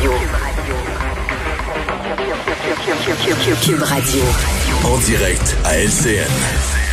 Cube Radio. Cube Radio. En direct à LCN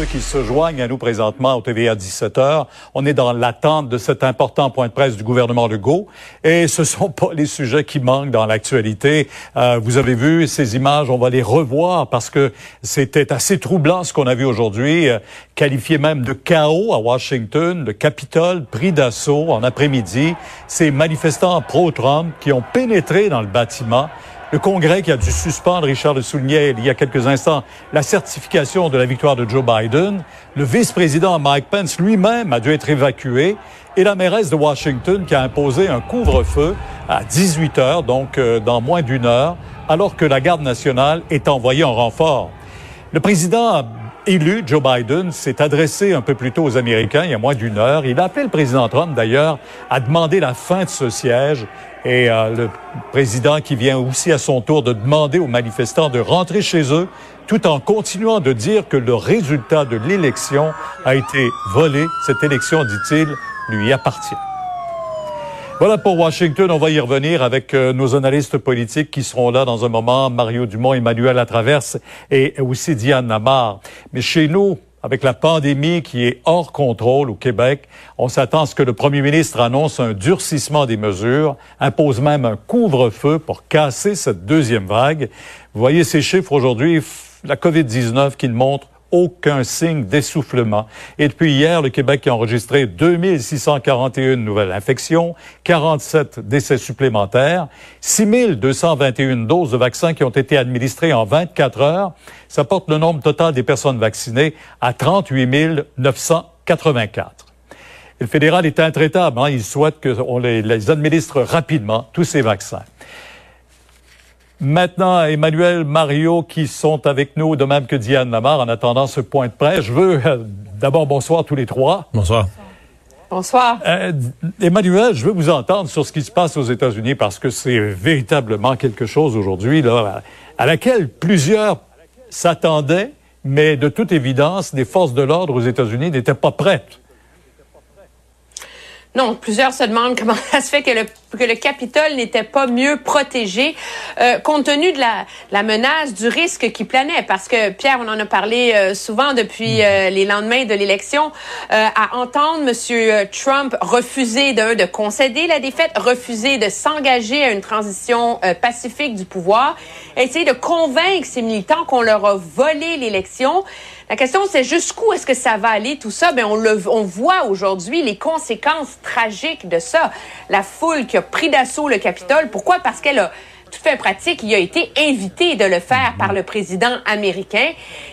ceux qui se joignent à nous présentement au TVA 17h. On est dans l'attente de cet important point de presse du gouvernement Legault et ce sont pas les sujets qui manquent dans l'actualité. Euh, vous avez vu ces images, on va les revoir parce que c'était assez troublant ce qu'on a vu aujourd'hui, euh, qualifié même de chaos à Washington, le Capitole pris d'assaut en après-midi. Ces manifestants pro-Trump qui ont pénétré dans le bâtiment le Congrès qui a dû suspendre, Richard le soulignait il y a quelques instants, la certification de la victoire de Joe Biden. Le vice-président Mike Pence lui-même a dû être évacué. Et la mairesse de Washington qui a imposé un couvre-feu à 18 heures, donc euh, dans moins d'une heure, alors que la garde nationale est envoyée en renfort. Le président élu, Joe Biden, s'est adressé un peu plus tôt aux Américains, il y a moins d'une heure. Il a appelé le président Trump, d'ailleurs, à demander la fin de ce siège. Et euh, le président qui vient aussi à son tour de demander aux manifestants de rentrer chez eux, tout en continuant de dire que le résultat de l'élection a été volé. Cette élection, dit-il, lui appartient. Voilà pour Washington. On va y revenir avec euh, nos analystes politiques qui seront là dans un moment. Mario Dumont, Emmanuel Latraverse et aussi Diane Namar. Mais chez nous, avec la pandémie qui est hors contrôle au Québec, on s'attend à ce que le premier ministre annonce un durcissement des mesures, impose même un couvre-feu pour casser cette deuxième vague. Vous voyez ces chiffres aujourd'hui, la COVID-19 qui montre aucun signe d'essoufflement. Et depuis hier, le Québec a enregistré 2641 nouvelles infections, 47 décès supplémentaires, 6221 doses de vaccins qui ont été administrées en 24 heures. Ça porte le nombre total des personnes vaccinées à 38 984. le fédéral est intraitable. Hein. Il souhaite qu'on les, les administre rapidement, tous ces vaccins. Maintenant, Emmanuel, Mario qui sont avec nous, de même que Diane Lamar, en attendant ce point de presse. Je veux euh, d'abord bonsoir tous les trois. Bonsoir. Bonsoir. Euh, Emmanuel, je veux vous entendre sur ce qui se passe aux États-Unis parce que c'est véritablement quelque chose aujourd'hui là à laquelle plusieurs s'attendaient, mais de toute évidence, les forces de l'ordre aux États-Unis n'étaient pas prêtes. Non, plusieurs se demandent comment ça se fait que le, que le Capitole n'était pas mieux protégé euh, compte tenu de la, la, menace, du risque qui planait. Parce que, Pierre, on en a parlé euh, souvent depuis euh, les lendemains de l'élection, à entendre M. Trump refuser de, de concéder la défaite, refuser de s'engager à une transition pacifique du pouvoir, essayer de convaincre ses militants qu'on leur a volé l'élection. La question, c'est jusqu'où est-ce que ça va aller tout ça? Ben, on le, on voit aujourd'hui les conséquences tragiques de ça. La foule qui a pris d'assaut le Capitole. Pourquoi? Parce qu'elle a tout fait pratique, il a été invité de le faire par le président américain.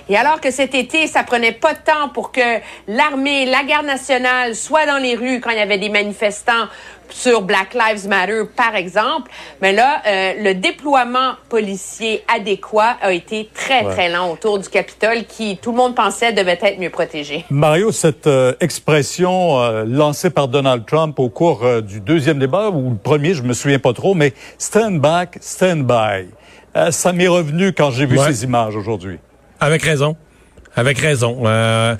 Et alors que cet été, ça prenait pas de temps pour que l'armée, la garde nationale soient dans les rues quand il y avait des manifestants sur Black Lives Matter, par exemple. Mais là, euh, le déploiement policier adéquat a été très, très lent autour du Capitole qui, tout le monde pensait, devait être mieux protégé. Mario, cette euh, expression euh, lancée par Donald Trump au cours du deuxième débat, ou le premier, je me souviens pas trop, mais stand back, stand by. ça m'est revenu quand j'ai vu ces images aujourd'hui. Avec raison. Avec raison. Euh,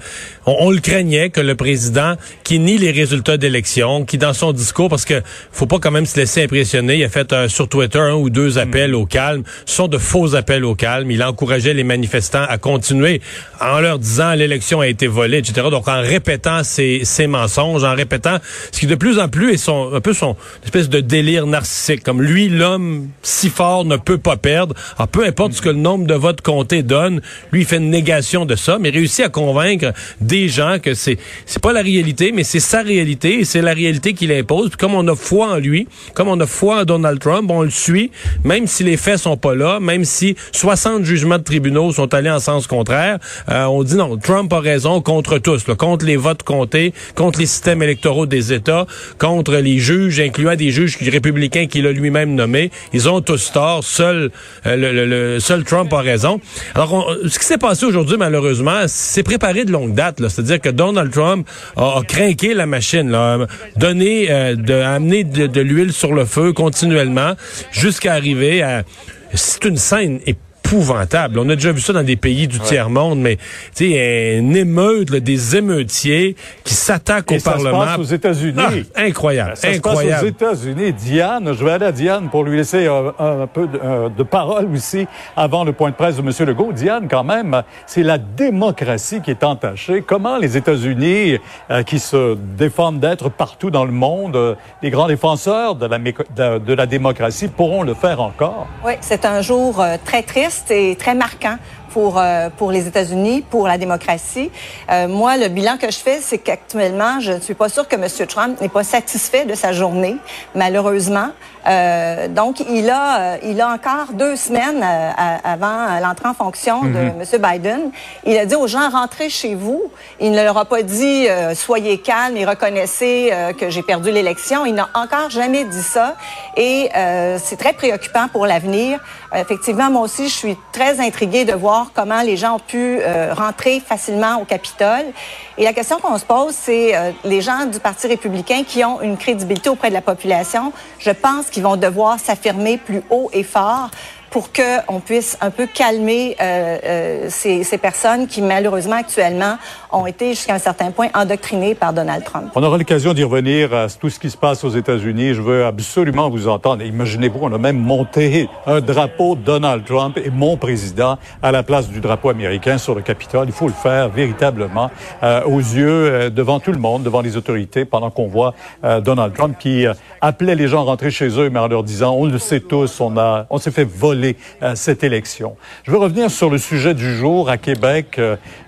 on, le craignait que le président, qui nie les résultats d'élection, qui dans son discours, parce que faut pas quand même se laisser impressionner, il a fait sur Twitter un ou deux appels au calme, ce sont de faux appels au calme. Il encourageait les manifestants à continuer en leur disant l'élection a été volée, etc. Donc en répétant ces, mensonges, en répétant ce qui de plus en plus est son un peu son espèce de délire narcissique, comme lui l'homme si fort ne peut pas perdre. Alors, peu importe ce que le nombre de votes comptés donne, lui il fait une négation de ça mais réussit à convaincre des gens que c'est c'est pas la réalité, mais c'est sa réalité et c'est la réalité qu'il impose. Puis comme on a foi en lui, comme on a foi en Donald Trump, on le suit, même si les faits sont pas là, même si 60 jugements de tribunaux sont allés en sens contraire, euh, on dit non, Trump a raison contre tous, contre les votes comptés, contre les systèmes électoraux des États, contre les juges, incluant des juges républicains qu'il a lui-même nommés. Ils ont tous tort. Seul euh, le, le, seul Trump a raison. Alors, ce qui s'est passé aujourd'hui, malheureusement, c'est préparé de longue date. C'est-à-dire que Donald Trump a, a craqué la machine, là, donné, euh, de, de l'huile sur le feu continuellement jusqu'à arriver à... C'est une scène épouvantable. On a déjà vu ça dans des pays du tiers-monde, mais tu sais, une émeute, des émeutiers qui s'attaquent au Parlement. Ça se passe aux États-Unis. Ah, incroyable, ça incroyable. Se passe aux États-Unis. Diane, je vais aller à Diane pour lui laisser un, peu de, de, parole aussi avant le point de presse de M. Legault. Diane, quand même, c'est la démocratie qui est entachée. Comment les États-Unis, euh, qui se défendent d'être partout dans le monde, euh, les grands défenseurs de la, de, de la démocratie, pourront le faire encore? Oui, c'est un jour euh, très triste c'est très marquant pour, euh, pour les États-Unis, pour la démocratie. Euh, moi, le bilan que je fais, c'est qu'actuellement, je ne suis pas sûre que M. Trump n'est pas satisfait de sa journée, malheureusement. Euh, donc, il a, il a encore deux semaines avant l'entrée en fonction de M. Mhm. Biden. Il a dit aux gens, rentrez chez vous. Il ne leur a pas dit, soyez calmes et reconnaissez que j'ai perdu l'élection. Il n'a encore jamais dit ça. Et c'est très préoccupant pour l'avenir. Effectivement, moi aussi, je suis très intriguée de voir comment les gens ont pu rentrer facilement au Capitole. Et la question qu'on se pose, c'est les gens du Parti républicain qui ont une crédibilité auprès de la population. Je pense qu'ils vont devoir s'affirmer plus haut et fort pour qu'on puisse un peu calmer euh, euh, ces, personnes qui, malheureusement, actuellement, ont été jusqu'à un certain point endoctrinées par Donald Trump. On aura l'occasion d'y revenir à tout ce qui se passe aux États-Unis. Je veux absolument vous entendre. Imaginez-vous, on a même monté un drapeau Donald Trump et mon président à la place du drapeau américain sur le Capitole. Il faut le faire véritablement euh, aux yeux, euh, devant tout le monde, devant les autorités, pendant qu'on voit euh, Donald Trump qui appelait les gens à rentrer chez eux, mais en leur disant, on le sait tous, on a, on s'est fait voler cette élection. Je veux revenir sur le sujet du jour à Québec.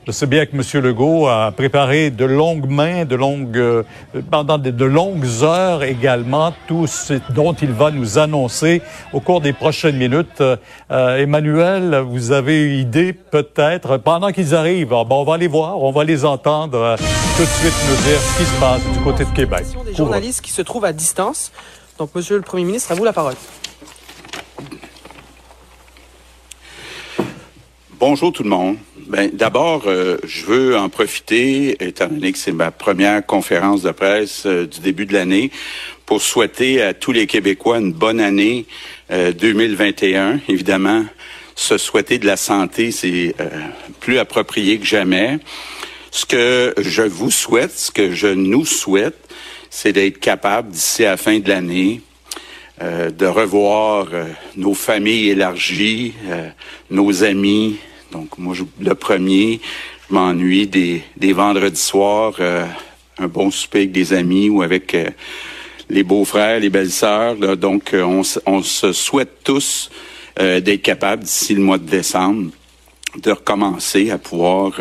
Je sais bien que M. Legault a préparé de longues mains, de longues, euh, pendant de, longues heures également, tout ce dont il va nous annoncer au cours des prochaines minutes. Emmanuel, vous avez idée peut-être, pendant qu'ils arrivent, ah, on va les voir, on va les entendre tout de suite nous dire ce qui se passe du côté de Québec. Des journalistes qui se trouvent à distance. Donc, Monsieur le Premier ministre, à vous la parole. Bonjour tout le monde. Ben, d'abord, euh, je veux en profiter, étant donné que c'est ma première conférence de presse euh, du début de l'année, pour souhaiter à tous les Québécois une bonne année 2021. Euh, Évidemment, se souhaiter de la santé, c'est plus approprié que jamais. Ce que je vous souhaite, ce que je nous souhaite, c'est d'être capable d'ici à la fin de l'année de revoir nos familles élargies, nos amis, donc, moi, le premier, je m'ennuie des, des vendredis soirs, euh, un bon souper avec des amis ou avec euh, les beaux-frères, les belles-sœurs. Donc, euh, on, on, se souhaite tous d'être capables d'ici le mois de décembre de recommencer à pouvoir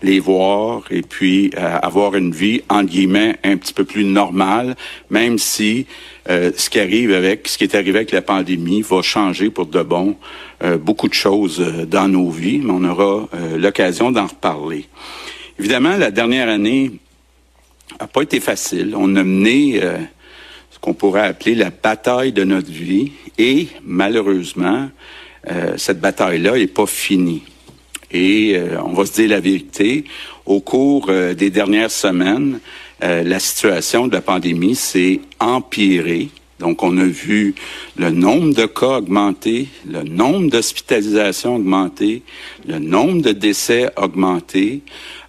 les voir et puis avoir une vie en guillemets un petit peu plus normale, même si ce qui arrive avec ce qui est arrivé avec la pandémie va changer pour de bon euh, beaucoup de choses euh, dans nos vies, mais on aura euh, l'occasion d'en reparler. Évidemment, la dernière année n'a pas été facile. On a mené ce qu'on pourrait appeler la bataille de notre vie et malheureusement, cette bataille-là n'est pas finie. Et on va se dire la vérité, au cours des dernières semaines, la situation de la pandémie s'est empirée donc, on a vu le nombre de cas augmenter, le nombre d'hospitalisations augmenter, le nombre de décès augmenter.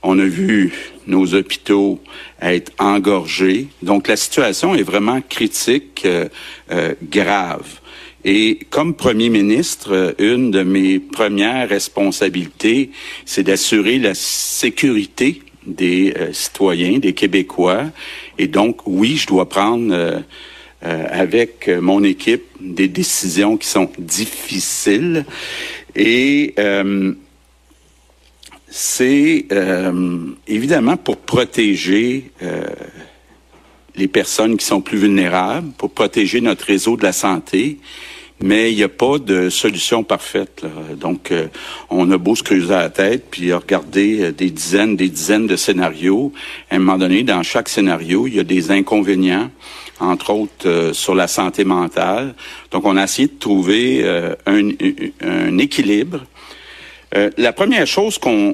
On a vu nos hôpitaux être engorgés. Donc, la situation est vraiment critique, euh, euh, grave. Et comme Premier ministre, une de mes premières responsabilités, c'est d'assurer la sécurité des euh, citoyens, des Québécois. Et donc, oui, je dois prendre euh, avec mon équipe des décisions qui sont difficiles. Et euh, c'est euh, évidemment pour protéger euh, les personnes qui sont plus vulnérables, pour protéger notre réseau de la santé, mais il n'y a pas de solution parfaite. Donc, euh, on a beau se creuser la tête, puis regarder des dizaines, des dizaines de scénarios. À un moment donné, dans chaque scénario, il y a des inconvénients, entre autres sur la santé mentale. Donc, on a essayé de trouver un, un équilibre euh, la première chose qu'on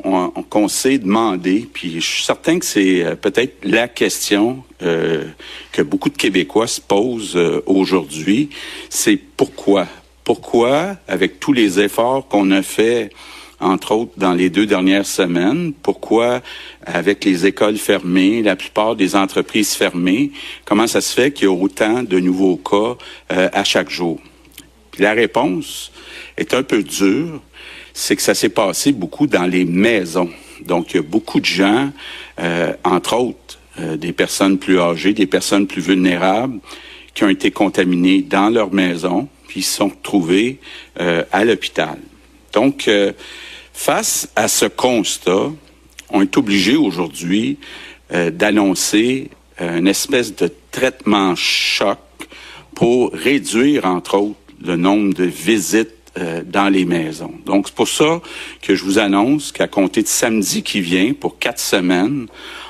qu'on s'est demandé, puis je suis certain que c'est euh, peut-être la question euh, que beaucoup de Québécois se posent aujourd'hui, c'est pourquoi? Pourquoi, avec tous les efforts qu'on a faits, entre autres dans les deux dernières semaines, pourquoi, avec les écoles fermées, la plupart des entreprises fermées, comment ça se fait qu'il y a autant de nouveaux cas à chaque jour? La réponse est un peu dure, c'est que ça s'est passé beaucoup dans les maisons. Donc, il y a beaucoup de gens, euh, entre autres euh, des personnes plus âgées, des personnes plus vulnérables, qui ont été contaminés dans leur maison, puis sont retrouvés euh, à l'hôpital. Donc, face à ce constat, on est obligé aujourd'hui d'annoncer une espèce de traitement choc pour réduire, entre autres, le nombre de visites euh, dans les maisons. Donc, c'est pour ça que je vous annonce qu'à compter de samedi qui vient, pour quatre semaines,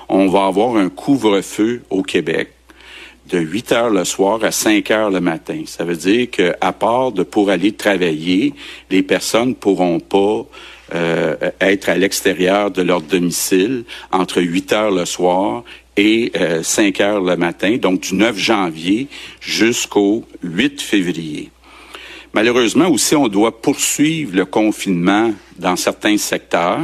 on va avoir un couvre-feu au Québec de 8 heures le soir à 5 heures le matin. Ça veut dire que, à part de pour aller travailler, les personnes pourront pas euh, être à l'extérieur de leur domicile entre 8 heures le soir et 5 euh, heures le matin, donc du 9 janvier jusqu'au 8 février. Malheureusement aussi, on doit poursuivre le confinement dans certains secteurs.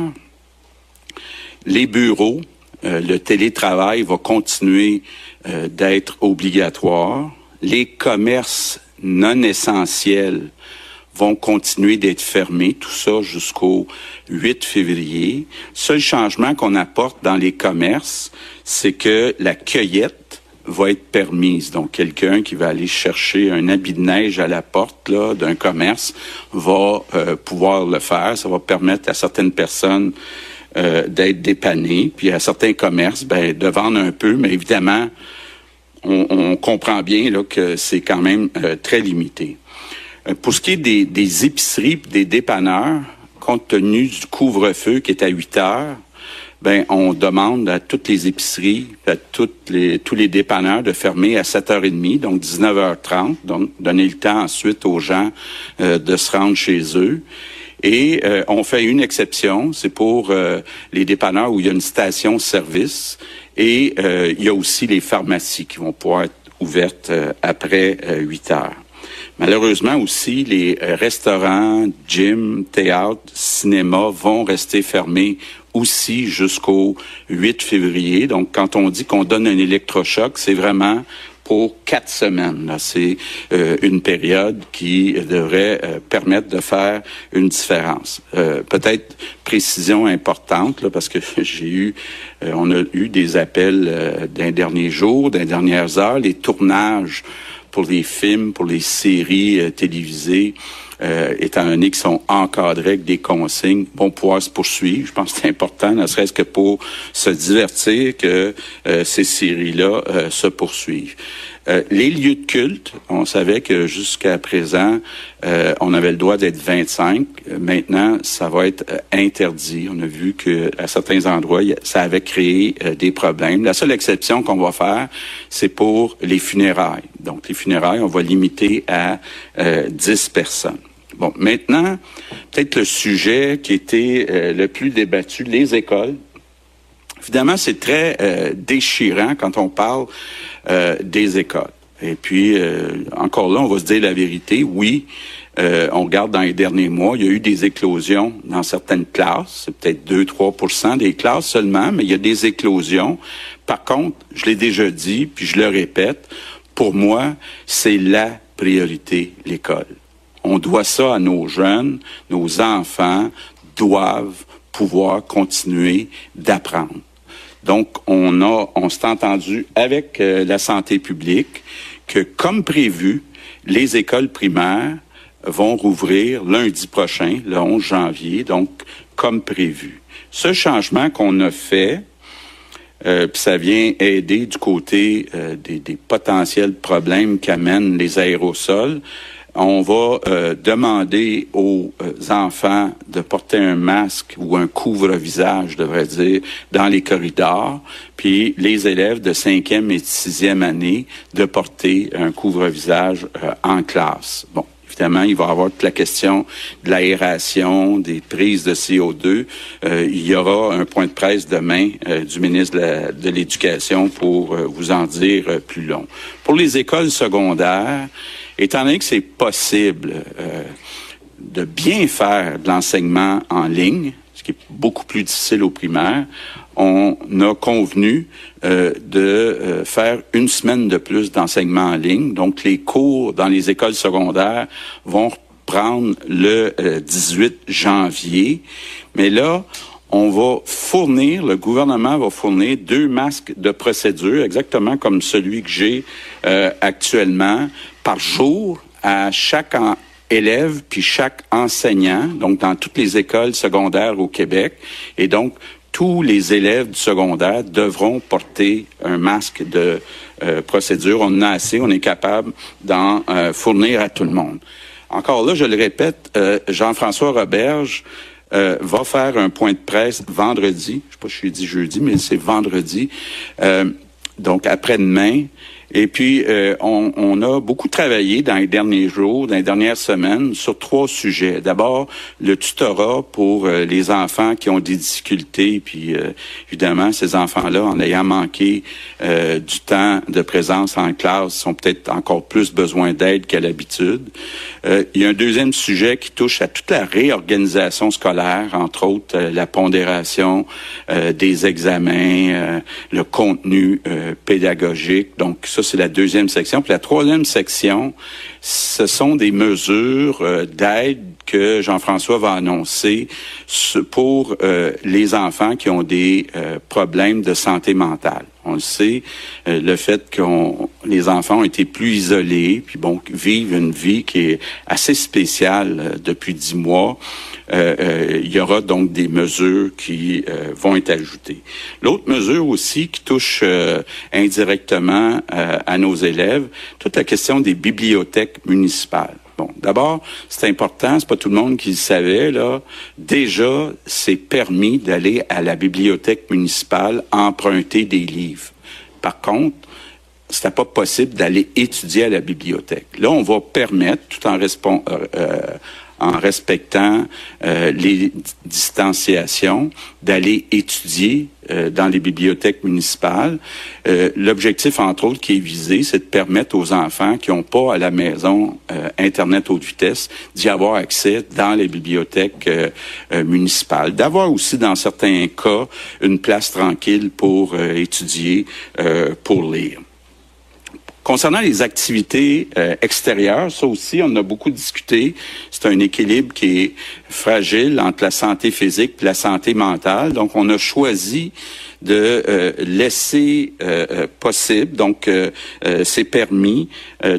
Les bureaux, euh, le télétravail va continuer euh, d'être obligatoire. Les commerces non essentiels vont continuer d'être fermés, tout ça jusqu'au 8 février. Seul changement qu'on apporte dans les commerces, c'est que la cueillette va être permise. Donc, quelqu'un qui va aller chercher un habit de neige à la porte là, d'un commerce va euh, pouvoir le faire. Ça va permettre à certaines personnes euh, d'être dépannées, puis à certains commerces ben, de vendre un peu, mais évidemment, on, comprend bien là, que c'est quand même euh, très limité. pour ce qui est des, des épiceries, des dépanneurs, compte tenu du couvre-feu qui est à 8 heures, ben on demande à toutes les épiceries, à toutes les, tous les dépanneurs de fermer à 7h30, donc 19h30, donc donner le temps ensuite aux gens euh, de se rendre chez eux. Et euh, on fait une exception, c'est pour euh, les dépanneurs où il y a une station-service. Et il y a aussi les pharmacies qui vont pouvoir être ouvertes après 8 heures. Malheureusement aussi, les restaurants, gyms, théâtres, cinémas vont rester fermés aussi jusqu'au 8 février. Donc, quand on dit qu'on donne un électrochoc, c'est vraiment pour quatre semaines. C'est euh, une période qui devrait euh, permettre de faire une différence. Euh, peut-être précision importante, parce que j'ai eu, on a eu des appels d'un dernier jour, d'un dernières heures, les tournages pour les films, pour les séries télévisées euh, étant donné qu'ils sont encadrés avec des consignes, vont pouvoir se poursuivre. Je pense que c'est important, ne serait-ce que pour se divertir, que euh, ces séries-là euh, se poursuivent. Euh, les lieux de culte, on savait que jusqu'à présent, on avait le droit d'être 25. Maintenant, ça va être interdit. On a vu que à certains endroits, ça avait créé des problèmes. La seule exception qu'on va faire, c'est pour les funérailles. Donc, les funérailles, on va limiter à 10 personnes. Bon, maintenant, peut-être le sujet qui était euh, le plus débattu, les écoles. Évidemment, c'est très euh, déchirant quand on parle euh, des écoles. Et puis, encore là, on va se dire la vérité. Oui, on regarde dans les derniers mois, il y a eu des éclosions dans certaines classes. C'est peut-être 2-3% des classes seulement, mais il y a des éclosions. Par contre, je l'ai déjà dit, puis je le répète, pour moi, c'est la priorité, l'école. On doit ça à nos jeunes, nos enfants doivent pouvoir continuer d'apprendre. Donc, on a, s'est entendu avec euh, la santé publique que, comme prévu, les écoles primaires vont rouvrir lundi prochain, le 11 janvier, donc comme prévu. Ce changement qu'on a fait, euh, puis ça vient aider du côté euh, des, des, potentiels problèmes qu'amènent les aérosols. On va euh, demander aux enfants de porter un masque ou un couvre-visage, je devrais dire, dans les corridors, puis les élèves de cinquième et sixième année de porter un couvre-visage en classe. Bon, Évidemment, il va y avoir toute la question de l'aération, des prises de CO2. Euh, il y aura un point de presse demain euh, du ministre de l'Éducation pour euh, vous en dire plus long. Pour les écoles secondaires, étant donné que c'est possible de bien faire de l'enseignement en ligne, ce qui est beaucoup plus difficile au primaire, on a convenu euh, de euh, faire une semaine de plus d'enseignement en ligne. Donc, les cours dans les écoles secondaires vont reprendre le 18 euh, janvier. Mais là, on va fournir, le gouvernement va fournir deux masques de procédure, exactement comme celui que j'ai actuellement, par jour à chaque élève puis chaque enseignant, donc dans toutes les écoles secondaires au Québec. Et donc, tous les élèves du secondaire devront porter un masque de euh, procédure. On en a assez, on est capable d'en euh, fournir à tout le monde. Encore là, je le répète, euh, Jean-François Roberge va faire un point de presse vendredi. Je sais pas si je suis dit jeudi, mais c'est vendredi. donc après-demain. Et puis, euh, on, on, a beaucoup travaillé dans les derniers jours, dans les dernières semaines, sur trois sujets. D'abord, le tutorat pour euh, les enfants qui ont des difficultés, puis euh, évidemment, ces enfants-là, en ayant manqué du temps de présence en classe, ont peut-être encore plus besoin d'aide qu'à l'habitude. il y a un deuxième sujet qui touche à toute la réorganisation scolaire, entre autres la pondération des examens, le contenu pédagogique. Donc, ça, c'est la deuxième section. Puis la troisième section, ce sont des mesures euh, d'aide que Jean-François va annoncer pour euh, les enfants qui ont des euh, problèmes de santé mentale. On le sait, le fait que les enfants ont été plus isolés, puis bon, vivent une vie qui est assez spéciale depuis dix mois. Il y aura donc des mesures qui vont être ajoutées. L'autre mesure aussi qui touche indirectement à nos élèves, toute la question des bibliothèques municipales. Bon, d'abord, c'est important, c'est pas tout le monde qui le savait, là. Déjà, c'est permis d'aller à la bibliothèque municipale emprunter des livres. Par contre, c'était pas possible d'aller étudier à la bibliothèque. Là, on va permettre, tout en, euh, euh, en respectant euh, les distanciations, d'aller étudier euh, dans les bibliothèques municipales. Euh, l'objectif, entre autres, qui est visé, c'est de permettre aux enfants qui n'ont pas à la maison Internet haute vitesse d'y avoir accès dans les bibliothèques municipales. D'avoir aussi, dans certains cas, une place tranquille pour étudier, pour lire. Concernant les activités euh, extérieures, ça aussi, on a beaucoup discuté. C'est un équilibre qui est fragile entre la santé physique et la santé mentale. Donc, on a choisi de euh, laisser euh, possible, donc c'est permis,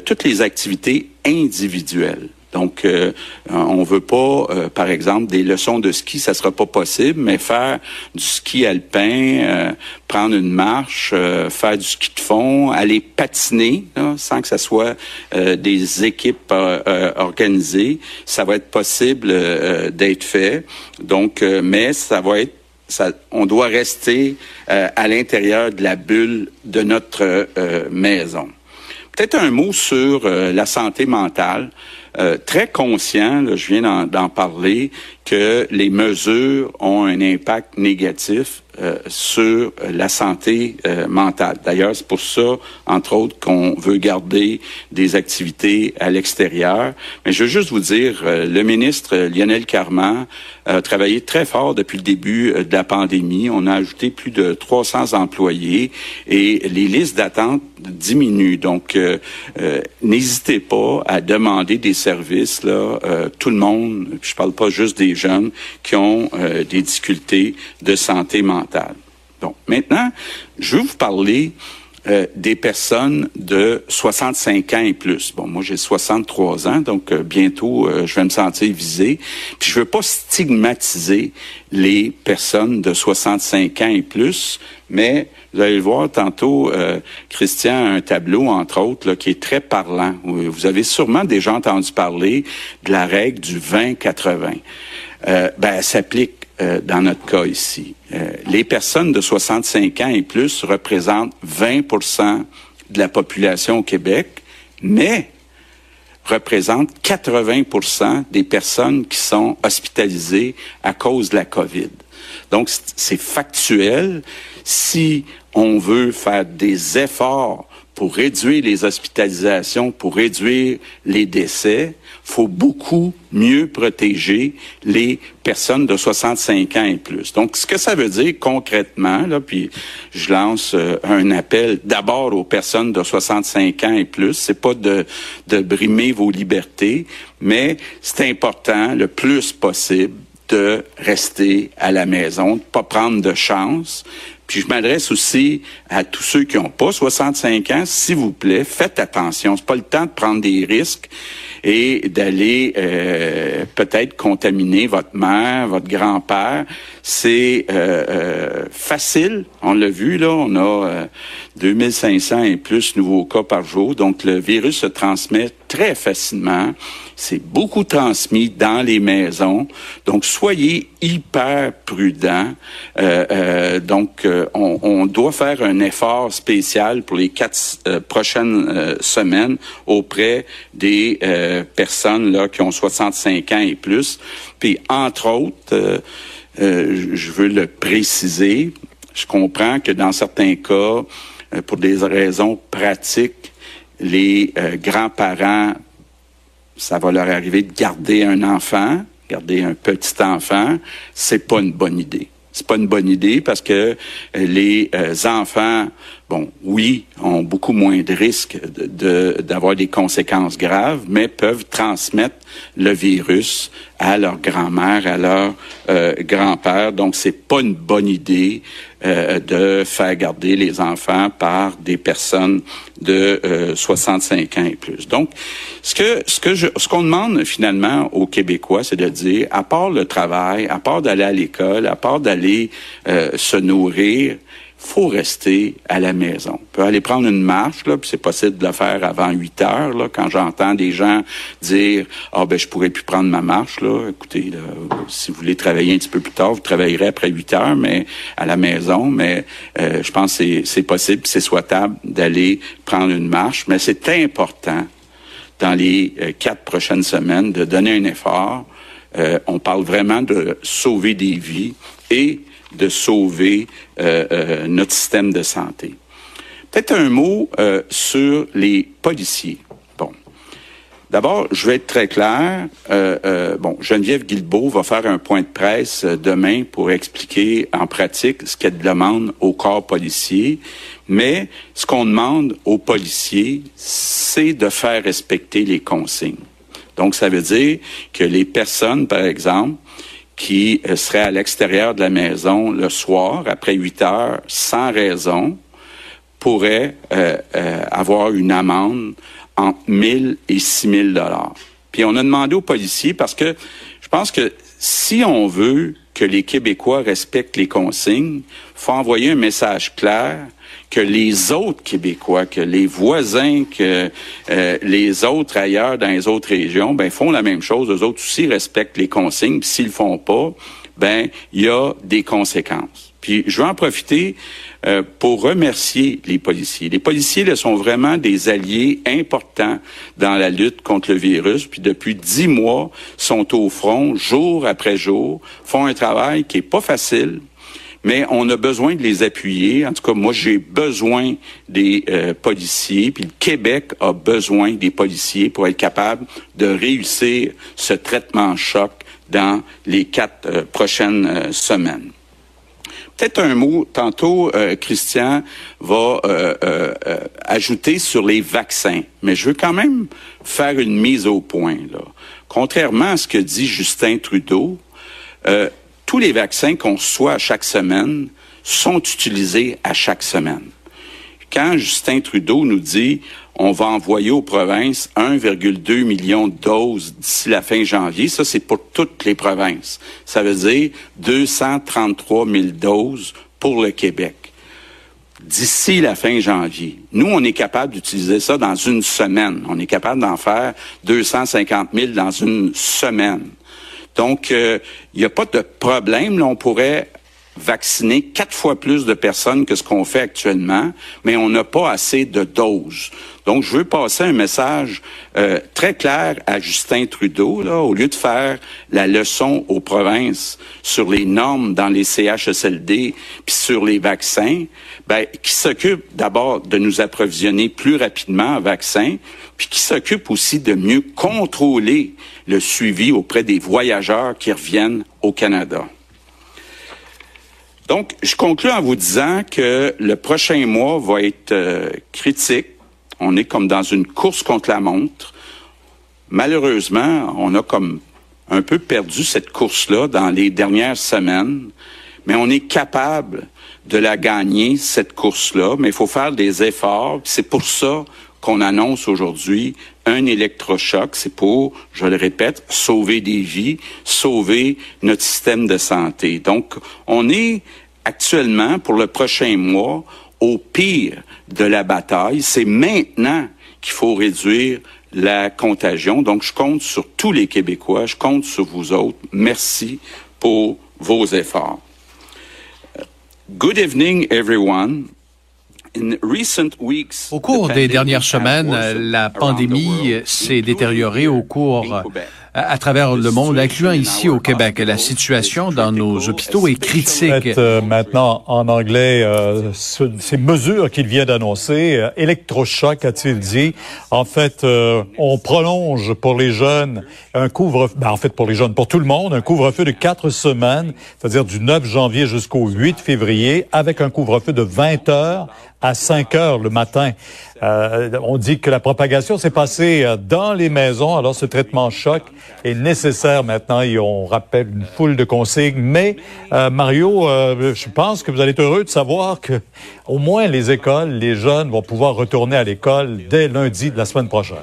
toutes les activités individuelles. Donc, euh, on veut pas, euh, par exemple, des leçons de ski, ça sera pas possible, mais faire du ski alpin, euh, prendre une marche, euh, faire du ski de fond, aller patiner, sans que ça soit des équipes organisées, ça va être possible d'être fait. Donc, mais ça va être ça, on doit rester à l'intérieur de la bulle de notre maison. Peut-être un mot sur la santé mentale. Euh, très conscient, je viens d'en parler, que les mesures ont un impact négatif euh, sur la santé euh, mentale. D'ailleurs, c'est pour ça, entre autres, qu'on veut garder des activités à l'extérieur. Mais je veux juste vous dire, le ministre Lionel Carman a travaillé très fort depuis le début de la pandémie. On a ajouté plus de 300 employés et les listes d'attente diminuent. Donc, n'hésitez pas à demander des services. Là, tout le monde, je parle pas juste des jeunes qui ont euh, des difficultés de santé mentale. Donc, maintenant, je vais vous parler euh, des personnes de 65 ans et plus. Bon, moi j'ai 63 ans, donc euh, bientôt euh, je vais me sentir visé. Puis je veux pas stigmatiser les personnes de 65 ans et plus, mais vous allez le voir tantôt, Christian a un tableau entre autres qui est très parlant. Vous avez sûrement déjà entendu parler de la règle du 20-80. ben, elle s'applique euh, dans notre cas ici. Euh, les personnes de 65 ans et plus représentent 20% de la population au Québec, mais représentent 80% des personnes qui sont hospitalisées à cause de la COVID. Donc, c'est factuel. Si on veut faire des efforts pour réduire les hospitalisations, pour réduire les décès, faut beaucoup mieux protéger les personnes de 65 ans et plus. Donc, ce que ça veut dire concrètement, là, puis je lance euh, un appel d'abord aux personnes de 65 ans et plus, c'est pas de, de brimer vos libertés, mais c'est important le plus possible de rester à la maison, de pas prendre de chance, puis je m'adresse aussi à tous ceux qui n'ont pas 65 ans, s'il vous plaît, faites attention. C'est pas le temps de prendre des risques et d'aller euh, peut-être contaminer votre mère, votre grand-père. C'est euh, euh, facile, on l'a vu là, on a 2500 et plus nouveaux cas par jour, donc le virus se transmet très facilement. C'est beaucoup transmis dans les maisons. Donc, soyez hyper prudents. Euh, euh, donc, euh, on, on, doit faire un effort spécial pour les quatre prochaines semaines auprès des personnes là qui ont 65 ans et plus. Puis, entre autres, je veux le préciser, je comprends que dans certains cas, pour des raisons pratiques, les grands-parents ça va leur arriver de garder un enfant, garder un petit enfant, c'est pas une bonne idée. C'est pas une bonne idée parce que les euh, enfants, bon, oui, ont beaucoup moins de risques d'avoir des conséquences graves, mais peuvent transmettre le virus à leur grand-mère, à leur euh, grand-père. Donc, c'est pas une bonne idée euh, de faire garder les enfants par des personnes de 65 ans et plus. Donc, ce que ce que je, ce qu'on demande finalement aux Québécois, c'est de dire, à part le travail, à part d'aller à l'école, à part d'aller se nourrir, faut rester à la maison. On peut aller prendre une marche, là, puis c'est possible de le faire avant 8 heures. Là, quand j'entends des gens dire Ah ben je pourrais plus prendre ma marche, là, écoutez, si vous voulez travailler un petit peu plus tard, vous travaillerez après 8 heures, mais à la maison. Mais euh, je pense que c'est possible, c'est souhaitable d'aller prendre une marche. Mais c'est important dans les euh, quatre prochaines semaines de donner un effort. Euh, on parle vraiment de sauver des vies et de sauver euh, euh, notre système de santé. Peut-être un mot euh, sur les policiers. Bon. D'abord, je vais être très clair. bon, Geneviève Guilbeault va faire un point de presse demain pour expliquer en pratique ce qu'elle demande au corps policier. Mais ce qu'on demande aux policiers, c'est de faire respecter les consignes. Donc, ça veut dire que les personnes, par exemple, qui euh, serait à l'extérieur de la maison le soir, après 8 heures, sans raison, pourrait euh, euh, avoir une amende entre 1000 et 6000 dollars. Puis on a demandé aux policiers parce que je pense que si on veut que les Québécois respectent les consignes, faut envoyer un message clair que les autres Québécois, que les voisins, que euh, les autres ailleurs dans les autres régions, ben font la même chose. Eux autres aussi respectent les consignes. S'ils le font pas, ben il y a des conséquences. Puis je vais en profiter euh, pour remercier les policiers. Les policiers là, sont vraiment des alliés importants dans la lutte contre le virus. Puis depuis dix mois, sont au front jour après jour, font un travail qui est pas facile, mais on a besoin de les appuyer. En tout cas, moi, j'ai besoin des euh, policiers, puis le Québec a besoin des policiers pour être capable de réussir ce traitement choc dans les quatre euh, prochaines euh, semaines. Peut-être un mot, tantôt, Christian va ajouter sur les vaccins, mais je veux quand même faire une mise au point. Là. Contrairement à ce que dit Justin Trudeau, tous les vaccins qu'on reçoit à chaque semaine sont utilisés à chaque semaine. quand Justin Trudeau nous dit on va envoyer aux provinces 1,2 million de doses d'ici la fin janvier, ça c'est pour toutes les provinces. Ça veut dire 233 000 doses pour le Québec d'ici la fin janvier. Nous, on est capable d'utiliser ça dans une semaine. On est capable d'en faire 250 000 dans une semaine. Donc, il euh, n'y a pas de problème. Là, on pourrait vacciner quatre fois plus de personnes que ce qu'on fait actuellement, mais on n'a pas assez de doses. Donc, je veux passer un message euh, très clair à Justin Trudeau, au lieu de faire la leçon aux provinces sur les normes dans les CHSLD puis sur les vaccins, ben, qui s'occupe d'abord de nous approvisionner plus rapidement en vaccins, puis qui s'occupe aussi de mieux contrôler le suivi auprès des voyageurs qui reviennent au Canada. Donc, je conclue en vous disant que le prochain mois va être euh, critique on est comme dans une course contre la montre. Malheureusement, on a comme un peu perdu cette course-là dans les dernières semaines, mais on est capable de la gagner, cette course-là, mais il faut faire des efforts. C'est pour ça qu'on annonce aujourd'hui un électrochoc. C'est pour, je le répète, sauver des vies, sauver notre système de santé. Donc, on est actuellement, pour le prochain mois, au pire de la bataille. C'est maintenant qu'il faut réduire la contagion. Donc, je compte sur tous les Québécois, je compte sur vous autres. Merci pour vos efforts. Good evening, everyone. Au cours des dernières semaines, la pandémie s'est détériorée au cours à, travers le monde, incluant ici au Québec. La situation dans nos hôpitaux est critique. Euh, maintenant, en anglais, euh, ces mesures qu'il vient d'annoncer, euh, électrochoc, a-t-il dit. En fait, euh, on prolonge pour les jeunes un couvre, ben, en fait pour les jeunes, pour tout le monde, un couvre-feu de quatre semaines, c'est-à-dire du 9 janvier jusqu'au 8 février, avec un couvre-feu de 20 heures à 5 heures le matin. Euh, on dit que la propagation s'est passée euh, dans les maisons, alors ce traitement choc est nécessaire maintenant et on rappelle une foule de consignes. Mais euh, Mario, je pense que vous allez être heureux de savoir que au moins les écoles, les jeunes vont pouvoir retourner à l'école dès lundi de la semaine prochaine.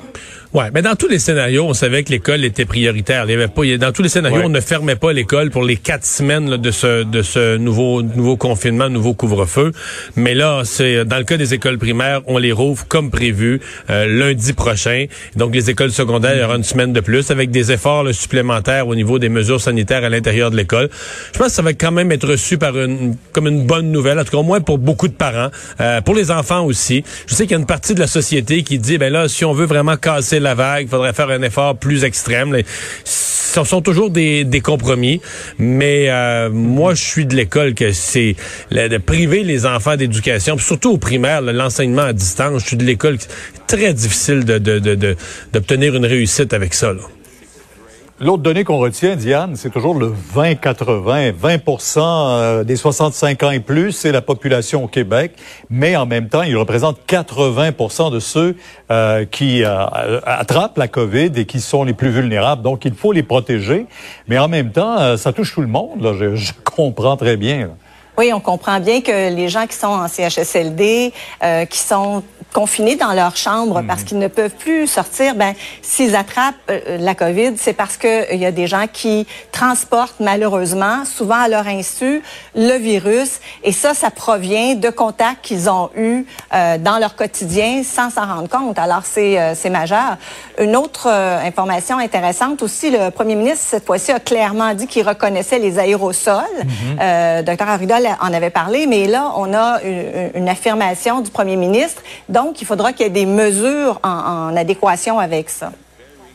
Ouais, mais dans tous les scénarios, on savait que l'école était prioritaire. Il y avait pas, dans tous les scénarios, on ne fermait pas l'école pour les quatre semaines de ce de ce nouveau nouveau confinement, nouveau couvre-feu. Mais là, c'est dans le cas des écoles primaires, on les rouvre comme prévu euh, lundi prochain. Donc les écoles secondaires, il y aura une semaine de plus avec des efforts supplémentaires au niveau des mesures sanitaires à l'intérieur de l'école. Je pense que ça va quand même être reçu par une comme une bonne nouvelle, en tout cas au moins pour beaucoup de parents, euh, pour les enfants aussi. Je sais qu'il y a une partie de la société qui dit ben là, si on veut vraiment casser la vague, il faudrait faire un effort plus extrême. Ce sont toujours des, compromis, mais euh, moi, je suis de l'école que c'est de priver les enfants d'éducation, surtout au primaire, l'enseignement à distance. Je suis de l'école très difficile d'obtenir une réussite avec ça. L'autre donnée qu'on retient, Diane, c'est toujours le 20-80. 20%, des 65 ans et plus, c'est la population au Québec, mais en même temps, ils représentent 80% de ceux euh, qui euh, attrapent la COVID et qui sont les plus vulnérables. Donc, il faut les protéger, mais en même temps, euh, ça touche tout le monde. Là. Je, je comprends très bien. Oui, on comprend bien que les gens qui sont en CHSLD, euh, qui sont confinés dans leur chambre parce mhm. qu'ils ne peuvent plus sortir, ben s'ils attrapent euh, la COVID, c'est parce que il y a des gens qui transportent malheureusement, souvent à leur insu, le virus et ça, ça provient de contacts qu'ils ont eus euh, dans leur quotidien sans s'en rendre compte. Alors c'est euh, c'est majeur. Une autre euh, information intéressante aussi, le premier ministre cette fois-ci a clairement dit qu'il reconnaissait les aérosols. Mhm. Docteur Arruda en avait parlé, mais là on a une, une affirmation du premier ministre. Donc, il faudra qu'il y ait des mesures en, adéquation avec ça.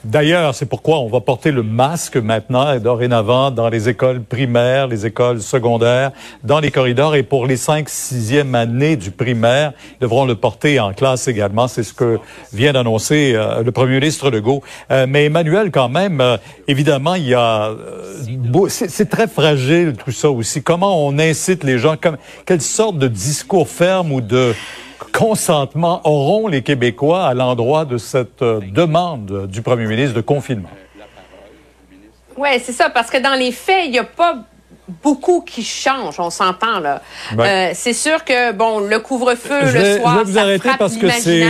D'ailleurs, c'est pourquoi on va porter le masque maintenant et dorénavant dans les écoles primaires, les écoles secondaires, dans les corridors et pour les 5 6e années du primaire, ils devront le porter en classe également. C'est ce que vient d'annoncer euh, le premier ministre Legault. Euh, mais Emmanuel, quand même, euh, évidemment, il y a... c'est très fragile tout ça aussi. Comment on incite les gens? Quelle sorte de discours ferme ou de consentement auront les Québécois à l'endroit de cette euh, demande du premier ministre de confinement? Oui, c'est ça, parce que dans les faits, il n'y a pas beaucoup qui change, on s'entend là. Euh, c'est sûr que bon, le couvre-feu le soir, je vais vous ça arrêter parce que c'est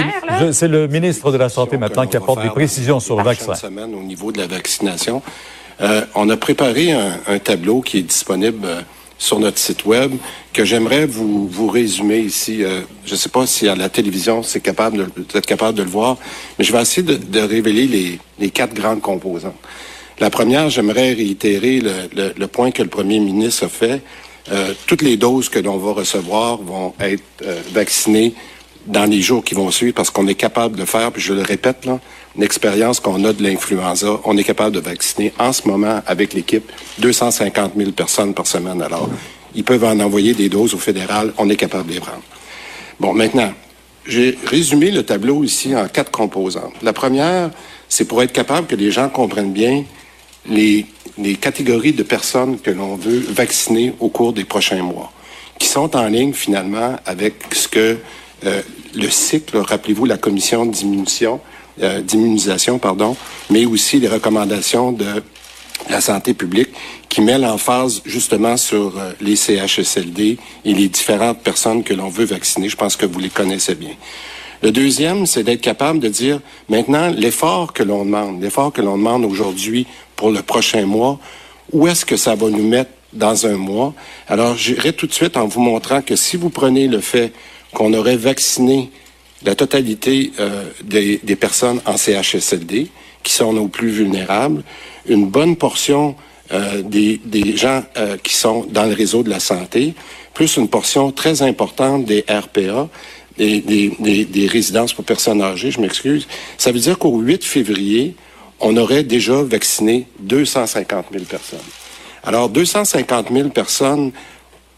c'est le ministre de la santé maintenant qui apporte des précisions sur le vaccin. Semaine au niveau de la vaccination, euh, on a préparé un, un, tableau qui est disponible euh, sur notre site web que j'aimerais vous, vous résumer ici. Euh, je ne sais pas si à la télévision c'est capable de, êtes capable de le voir, mais je vais essayer de, révéler les, les quatre grandes composantes. La première, j'aimerais réitérer le, le, le, point que le premier ministre a fait. Euh, toutes les doses que l'on va recevoir vont être euh, vaccinées dans les jours qui vont suivre parce qu'on est capable de faire, puis je le répète, là, une expérience qu'on a de l'influenza, on est capable de vacciner en ce moment avec l'équipe 250 000 personnes par semaine. Alors, ils peuvent en envoyer des doses au fédéral, on est capable de les prendre. Bon, maintenant, j'ai résumé le tableau ici en quatre composantes. La première, c'est pour être capable que les gens comprennent bien les, les catégories de personnes que l'on veut vacciner au cours des prochains mois, qui sont en ligne finalement avec ce que euh, le cycle, rappelez-vous la commission de diminution, euh, d'immunisation, pardon, mais aussi les recommandations de la santé publique qui met l'emphase justement sur euh, les CHSLD et les différentes personnes que l'on veut vacciner. Je pense que vous les connaissez bien. Le deuxième, c'est d'être capable de dire maintenant l'effort que l'on demande, l'effort que l'on demande aujourd'hui pour le prochain mois, où est-ce que ça va nous mettre dans un mois? Alors, j'irai tout de suite en vous montrant que si vous prenez le fait qu'on aurait vacciné la totalité euh, des, personnes en CHSLD, qui sont nos plus vulnérables, une bonne portion euh, des, gens euh, qui sont dans le réseau de la santé, plus une portion très importante des RPA, des, des, des résidences pour personnes âgées, je m'excuse. Ça veut dire qu'au 8 février, on aurait déjà vacciné 250 000 personnes. Alors, 250 000 personnes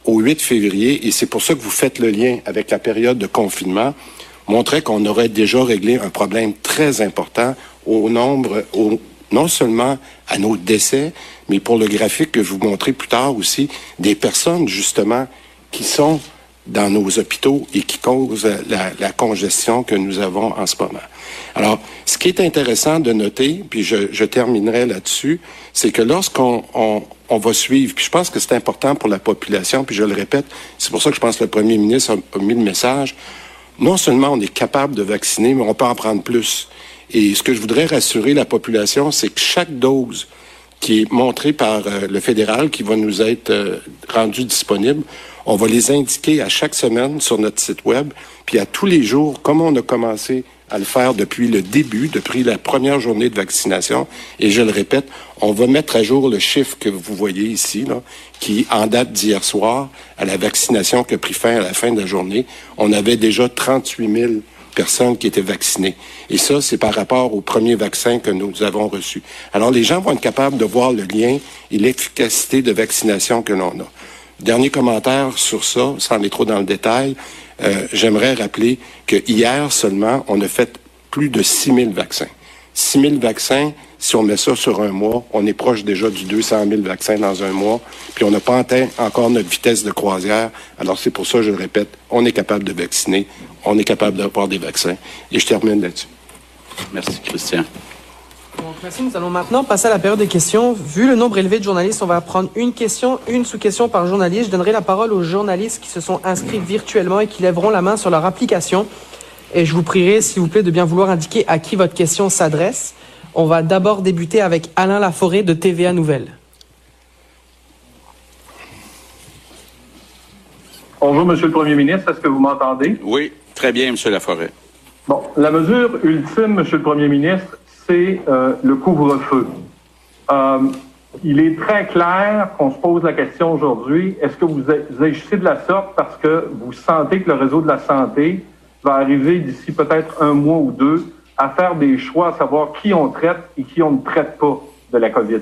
au 8 février, et c'est pour ça que vous faites le lien avec la période de confinement, montrait qu'on aurait déjà réglé un problème très important au nombre, au, non seulement à nos décès, mais pour le graphique que je vous montrerai plus tard aussi, des personnes justement qui sont dans nos hôpitaux et qui causent la, la, congestion que nous avons en ce moment. Alors, ce qui est intéressant de noter, puis je, je terminerai là-dessus, c'est que lorsqu'on on, on, va suivre, puis je pense que c'est important pour la population, puis je le répète, c'est pour ça que je pense que le premier ministre a, a mis le message, non seulement on est capable de vacciner, mais on peut en prendre plus. Et ce que je voudrais rassurer la population, c'est que chaque dose qui est montrée par euh, le fédéral, qui va nous être euh, rendue disponible, on va les indiquer à chaque semaine sur notre site web, puis à tous les jours, comme on a commencé à le faire depuis le début, depuis la première journée de vaccination. Et je le répète, on va mettre à jour le chiffre que vous voyez ici, là, qui, en date d'hier soir, à la vaccination qui a pris fin à la fin de la journée, on avait déjà 38 000 personnes qui étaient vaccinées. Et ça, c'est par rapport au premier vaccin que nous avons reçu. Alors, les gens vont être capables de voir le lien et l'efficacité de vaccination que l'on a. Dernier commentaire sur ça, sans aller trop dans le détail, euh, j'aimerais rappeler que hier seulement, on a fait plus de 6 000 vaccins. 6 000 vaccins, si on met ça sur un mois, on est proche déjà du 200 000 vaccins dans un mois, puis on n'a pas atteint encore notre vitesse de croisière. Alors c'est pour ça, je le répète, on est capable de vacciner, on est capable d'avoir des vaccins. Et je termine là-dessus. Merci, Christian. Merci. Nous allons maintenant passer à la période des questions. Vu le nombre élevé de journalistes, on va prendre une question, une sous-question par journaliste. Je donnerai la parole aux journalistes qui se sont inscrits virtuellement et qui lèveront la main sur leur application. Et je vous prierai, s'il vous plaît, de bien vouloir indiquer à qui votre question s'adresse. On va d'abord débuter avec Alain Laforêt de TVA Nouvelle. Bonjour, Monsieur le Premier ministre. Est-ce que vous m'entendez? Oui, très bien, Monsieur Laforêt. Bon, la mesure ultime, Monsieur le Premier ministre, c'est euh, le couvre-feu. Euh, il est très clair qu'on se pose la question aujourd'hui, est-ce que vous, vous agissez de la sorte parce que vous sentez que le réseau de la santé va arriver d'ici peut-être un mois ou deux à faire des choix, à savoir qui on traite et qui on ne traite pas de la COVID?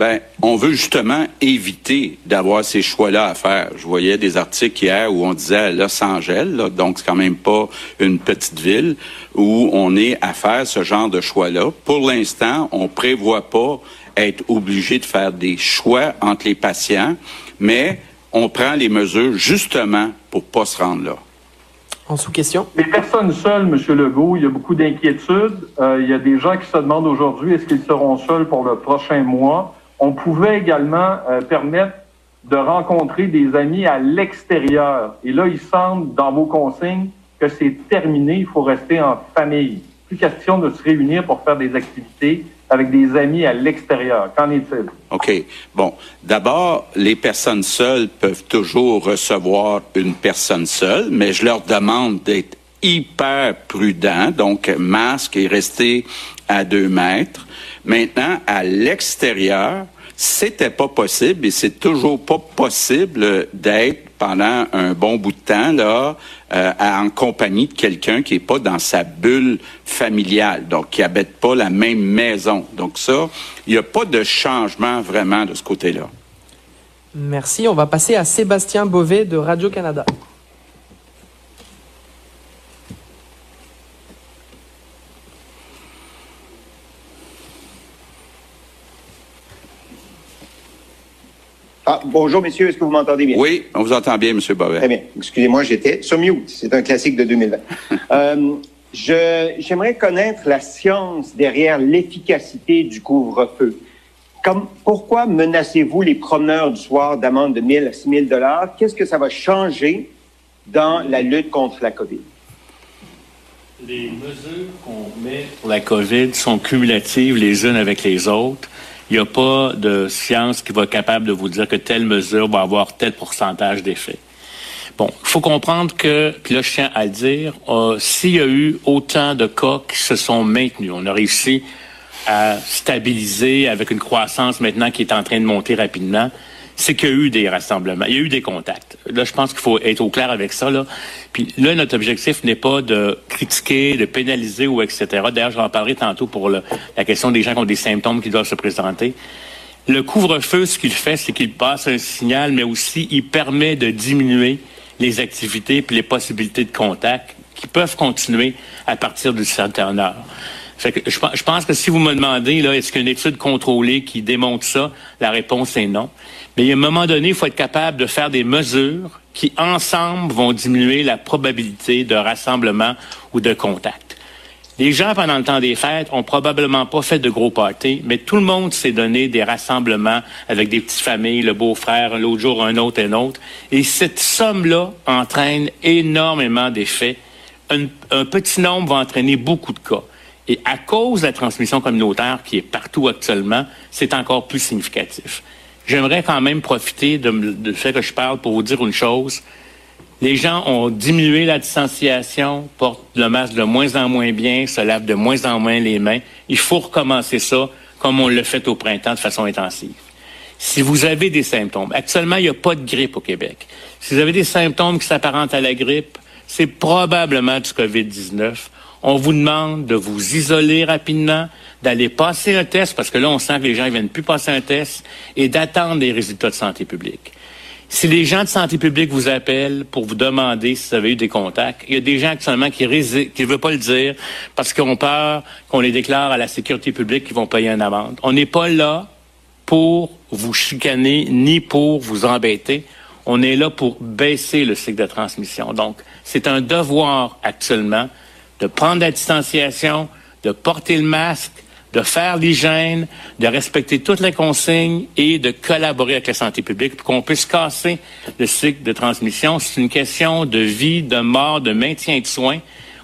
Ben, on veut justement éviter d'avoir ces choix-là à faire. Je voyais des articles hier où on disait Los Angeles, là, donc c'est quand même pas une petite ville, où on est à faire ce genre de choix-là. Pour l'instant, on prévoit pas être obligé de faire des choix entre les patients, mais on prend les mesures justement pour pas se rendre là. En sous-question? Les personnes seules, M. Legault, il y a beaucoup d'inquiétudes. Euh, il y a des gens qui se demandent aujourd'hui est-ce qu'ils seront seuls pour le prochain mois? On pouvait également euh, permettre de rencontrer des amis à l'extérieur. Et là, il semble, dans vos consignes, que c'est terminé, il faut rester en famille. Plus question de se réunir pour faire des activités avec des amis à l'extérieur. Qu'en est-il? OK. Bon. D'abord, les personnes seules peuvent toujours recevoir une personne seule, mais je leur demande d'être hyper prudents, donc masque et rester à deux mètres. Maintenant, à l'extérieur, c'était pas possible et c'est toujours pas possible d'être pendant un bon bout de temps là euh, en compagnie de quelqu'un qui est pas dans sa bulle familiale, donc qui habite pas la même maison. Donc ça, il n'y a pas de changement vraiment de ce côté-là. Merci. On va passer à Sébastien Beauvais de Radio Canada. Ah, bonjour, messieurs. Est-ce que vous m'entendez bien? Oui, on vous entend bien, Monsieur Bovet. Très bien. Excusez-moi, j'étais sur mute. C'est un classique de 2020. euh, j'aimerais connaître la science derrière l'efficacité du couvre-feu. Comme, pourquoi menacez-vous les promeneurs du soir d'amende de 1000 à 6000 dollars? Qu'est-ce que ça va changer dans la lutte contre la COVID? Les mesures qu'on met pour la COVID sont cumulatives les unes avec les autres. Il n'y a pas de science qui va être capable de vous dire que telle mesure va avoir tel pourcentage d'effet. Bon, il faut comprendre que, puis là je tiens à le dire, euh, s'il y a eu autant de cas qui se sont maintenus, on a réussi à stabiliser avec une croissance maintenant qui est en train de monter rapidement, c'est qu'il y a eu des rassemblements, il y a eu des contacts. Là, je pense qu'il faut être au clair avec ça. Là. Puis là, notre objectif n'est pas de critiquer, de pénaliser ou etc. D'ailleurs, j'en parlerai tantôt pour la question des gens qui ont des symptômes qui doivent se présenter. Le couvre-feu, ce qu'il fait, c'est qu'il passe un signal, mais aussi il permet de diminuer les activités puis les possibilités de contact qui peuvent continuer à partir d'une certaine heure je, pense que si vous me demandez, là, est-ce qu'il y a une étude contrôlée qui démontre ça, la réponse est non. Mais à un moment donné, il faut être capable de faire des mesures qui, ensemble, vont diminuer la probabilité de rassemblement ou de contact. Les gens, pendant le temps des fêtes, ont probablement pas fait de gros parties, mais tout le monde s'est donné des rassemblements avec des petites familles, le beau-frère, l'autre jour, un autre, un autre. Et cette somme-là entraîne énormément d'effets. un petit nombre va entraîner beaucoup de cas. Et à cause de la transmission communautaire qui est partout actuellement, c'est encore plus significatif. J'aimerais quand même profiter de, de fait que je parle pour vous dire une chose. Les gens ont diminué la distanciation, portent le masque de moins en moins bien, se lavent de moins en moins les mains. Il faut recommencer ça comme on l'a fait au printemps de façon intensive. Si vous avez des symptômes, actuellement, il n'y a pas de grippe au Québec. Si vous avez des symptômes qui s'apparentent à la grippe, c'est probablement du COVID-19 on vous demande de vous isoler rapidement, d'aller passer un test, parce que là, on sent que les gens ne viennent plus passer un test, et d'attendre les résultats de santé publique. Si les gens de santé publique vous appellent pour vous demander si vous avez eu des contacts, il y a des gens actuellement qui ne veulent pas le dire parce qu'on peur qu'on les déclare à la sécurité publique qui vont payer une amende. On n'est pas là pour vous chicaner ni pour vous embêter. On est là pour baisser le cycle de transmission. Donc, c'est un devoir actuellement de prendre la distanciation, de porter le masque, de faire l'hygiène, de respecter toutes les consignes et de collaborer avec la santé publique pour qu'on puisse casser le cycle de transmission. C'est une question de vie, de mort, de maintien de soins.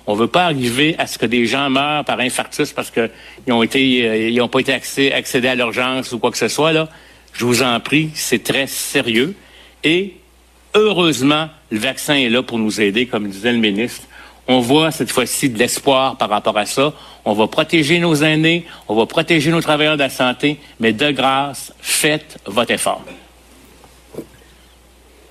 On ne veut pas arriver à ce que des gens meurent par infarctus parce qu'ils ont été, euh, n'ont pas été accédés à l'urgence ou quoi que ce soit là. Je vous en prie, c'est très sérieux. Et heureusement, le vaccin est là pour nous aider, comme disait le ministre. On voit cette fois-ci de l'espoir par rapport à ça. On va protéger nos aînés, on va protéger nos travailleurs de la santé, mais de grâce, faites votre effort.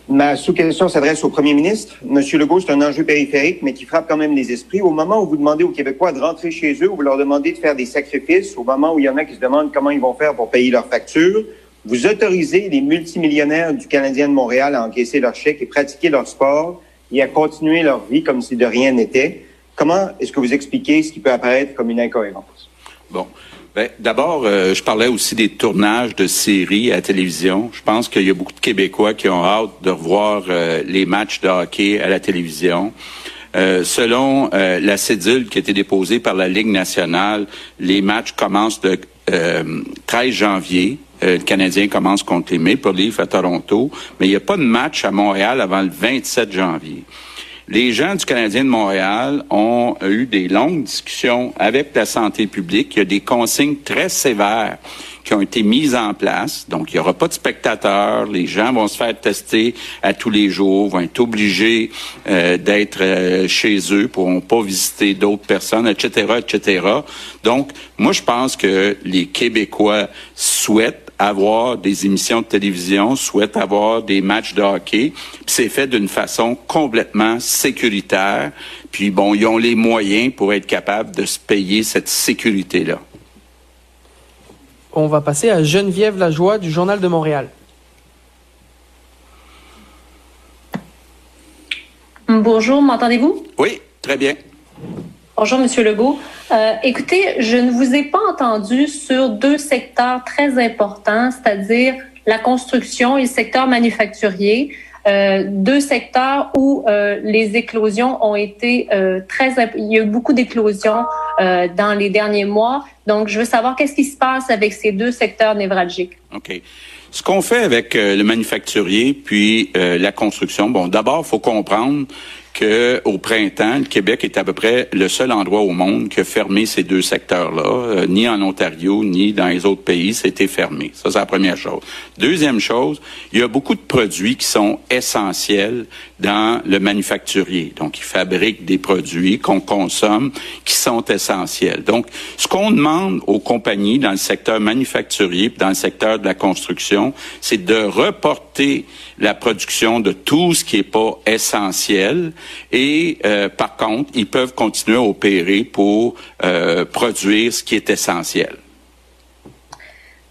Ma sous-question s'adresse au premier ministre. Monsieur Legault, c'est un enjeu périphérique, mais qui frappe quand même les esprits. Au moment où vous demandez aux Québécois de rentrer chez eux, où vous leur demandez de faire des sacrifices, au moment où il y en a qui se demandent comment ils vont faire pour payer leurs factures, vous autorisez les multimillionnaires du Canadien de Montréal à encaisser leurs chèques et pratiquer leur sport et à continuer leur vie comme si de rien n'était. Comment est-ce que vous expliquez ce qui peut apparaître comme une incohérence? Bon. Ben, D'abord, euh, je parlais aussi des tournages de séries à la télévision. Je pense qu'il y a beaucoup de Québécois qui ont hâte de revoir euh, les matchs de hockey à la télévision. Euh, selon la cédule qui a été déposée par la Ligue nationale, les matchs commencent de 13 janvier, le Canadien commence contre les Maple Leafs à Toronto, mais il n'y a pas de match à Montréal avant le 27 janvier. Les gens du Canadien de Montréal ont eu des longues discussions avec la santé publique. Il y a des consignes très sévères qui ont été mises en place. Donc, il n'y aura pas de spectateurs. Les gens vont se faire tester à tous les jours, vont être obligés euh, d'être euh, chez eux, pourront pas visiter d'autres personnes, etc., etc. Donc, moi, je pense que les Québécois souhaitent avoir des émissions de télévision, souhaitent avoir des matchs de hockey. C'est fait d'une façon complètement sécuritaire. Puis bon, ils ont les moyens pour être capables de se payer cette sécurité-là. On va passer à Geneviève Lajoie du Journal de Montréal. Bonjour, m'entendez-vous? Oui, très bien. Bonjour, Monsieur Legault. Euh, écoutez, je ne vous ai pas entendu sur deux secteurs très importants, c'est-à-dire la construction et le secteur manufacturier. Euh, deux secteurs où euh, les éclosions ont été euh, très... Il y a eu beaucoup d'éclosions dans les derniers mois. Donc, je veux savoir qu'est-ce qui se passe avec ces deux secteurs névralgiques. OK. Ce qu'on fait avec le manufacturier puis la construction, bon, d'abord, il faut comprendre que au printemps, le Québec est à peu près le seul endroit au monde qui a fermé ces deux secteurs-là. Euh, ni en Ontario, ni dans les autres pays, c'était fermé. Ça, c'est la première chose. Deuxième chose, il y a beaucoup de produits qui sont essentiels dans le manufacturier. Donc, ils fabriquent des produits qu'on consomme qui sont essentiels. Donc, ce qu'on demande aux compagnies dans le secteur manufacturier, dans le secteur de la construction, c'est de reporter la production de tout ce qui n'est pas essentiel et euh, par contre, ils peuvent continuer à opérer pour euh, produire ce qui est essentiel.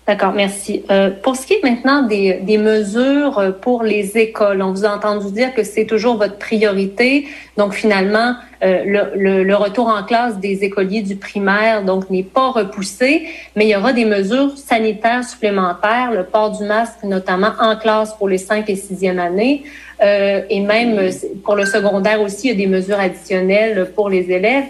D'accord, merci. Euh, pour ce qui est maintenant des, des, mesures pour les écoles, on vous a entendu dire que c'est toujours votre priorité. Donc finalement, euh, le, le, retour en classe des écoliers du primaire donc n'est pas repoussé, mais il y aura des mesures sanitaires supplémentaires, le port du masque notamment en classe pour les 5 et 6e années, euh, et même pour le secondaire aussi, il y a des mesures additionnelles pour les élèves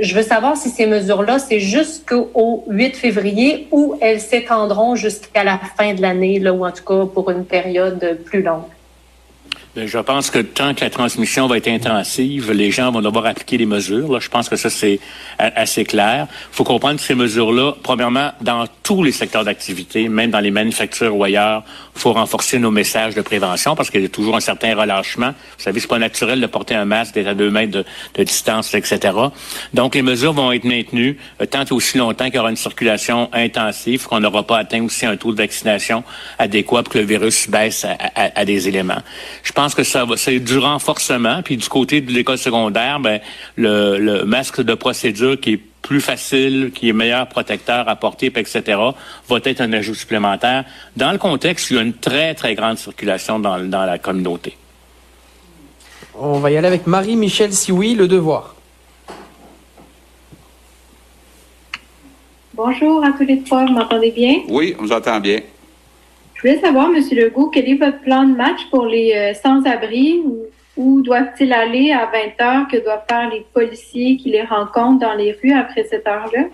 je veux savoir si ces mesures-là, c'est jusqu'au 8 février ou elles s'étendront jusqu'à la fin de l'année, ou en tout cas pour une période plus longue. Ben, je pense que tant que la transmission va être intensive, les gens vont devoir appliquer les mesures. Là. Je pense que ça, c'est assez clair. Il faut comprendre que ces mesures-là, premièrement, dans tous les secteurs d'activité, même dans les manufactures ou ailleurs, il faut renforcer nos messages de prévention parce qu'il y a toujours un certain relâchement. Vous savez, c'est pas naturel de porter un masque, d'être à deux mètres de, distance, etc. Donc, les mesures vont être maintenues euh, tant et aussi longtemps qu'il y aura une circulation intensive, qu'on n'aura pas atteint aussi un taux de vaccination adéquat pour que le virus baisse à, à, à des éléments. Je pense que ça va, c'est du renforcement. Puis du côté de l'école secondaire, ben le, le masque de procédure qui est plus facile, qui est meilleur protecteur à porter, etc., va être un ajout supplémentaire dans le contexte où il y a une très, très grande circulation dans, dans la communauté. On va y aller avec Marie-Michel Sioui, Le Devoir. Bonjour à tous les trois, vous m'entendez bien? Oui, on vous entend bien. Je voulais savoir, M. Legault, quel est votre plan de match pour les euh, sans-abri? Où, doivent-ils aller à 20 heures? Que doivent faire les policiers qui les rencontrent dans les rues après cette heure-là?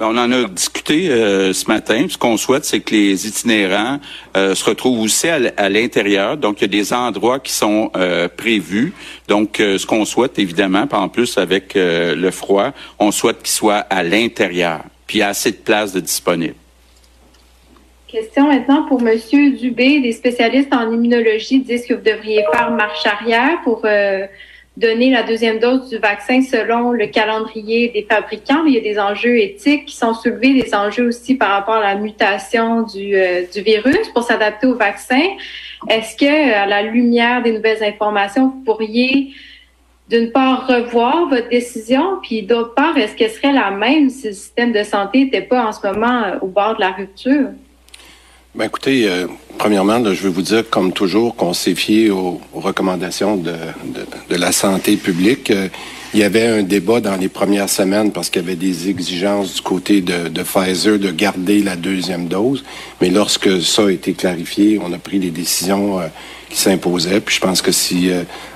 Ben, on en a discuté euh, ce matin. Ce qu'on souhaite, c'est que les itinérants euh, se retrouvent aussi à l'intérieur. Donc, il y a des endroits qui sont prévus. Donc, ce qu'on souhaite, évidemment, en plus avec le froid, on souhaite qu'ils soient à l'intérieur. Puis, assez de places de disponibles. Question maintenant pour Monsieur Dubé. Les spécialistes en immunologie disent que vous devriez faire marche arrière pour euh, donner la deuxième dose du vaccin selon le calendrier des fabricants. Il y a des enjeux éthiques qui sont soulevés, des enjeux aussi par rapport à la mutation du, euh, du virus pour s'adapter au vaccin. Est-ce que, à la lumière des nouvelles informations, vous pourriez d'une part revoir votre décision, puis d'autre part, est-ce qu'elle serait la même si le système de santé n'était pas en ce moment euh, au bord de la rupture? Ben écoutez, euh, premièrement, je veux vous dire, comme toujours, qu'on s'est fié aux, recommandations de, de, la santé publique. Euh, il y avait un débat dans les premières semaines parce qu'il y avait des exigences du côté de, de, Pfizer de garder la deuxième dose. Mais lorsque ça a été clarifié, on a pris les décisions euh, qui s'imposaient. Puis je pense que si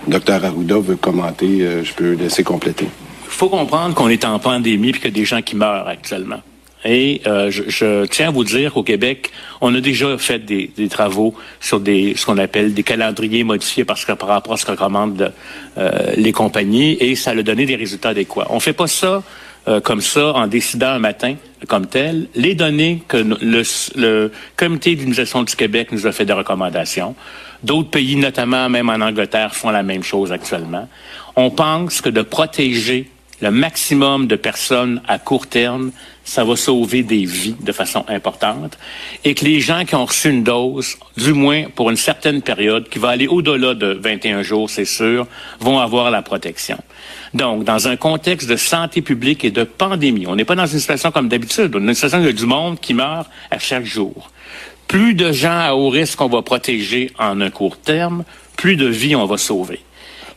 Dr Arruda veut commenter, je peux laisser compléter. Il faut comprendre qu'on est en pandémie et qu'il y a des gens qui meurent actuellement. Et euh, je, je, tiens à vous dire qu'au Québec, on a déjà fait des, des travaux sur des ce qu'on appelle des calendriers modifiés parce que par rapport à ce que recommandent euh, les compagnies, et ça a donné des résultats adéquats. On fait pas ça euh, comme ça en décidant un matin comme tel. Les données que le, le comité d'immunisation du Québec nous a fait des recommandations. D'autres pays, notamment même en Angleterre, font la même chose actuellement. On pense que de protéger le maximum de personnes à court terme, ça va sauver des vies de façon importante et que les gens qui ont reçu une dose, du moins pour une certaine période, qui va aller au-delà de 21 jours, c'est sûr, vont avoir la protection. Donc, dans un contexte de santé publique et de pandémie, on n'est pas dans une situation comme d'habitude, on est dans une situation où il y a du monde qui meurt à chaque jour. Plus de gens à haut risque on va protéger en un court terme, plus de vies on va sauver.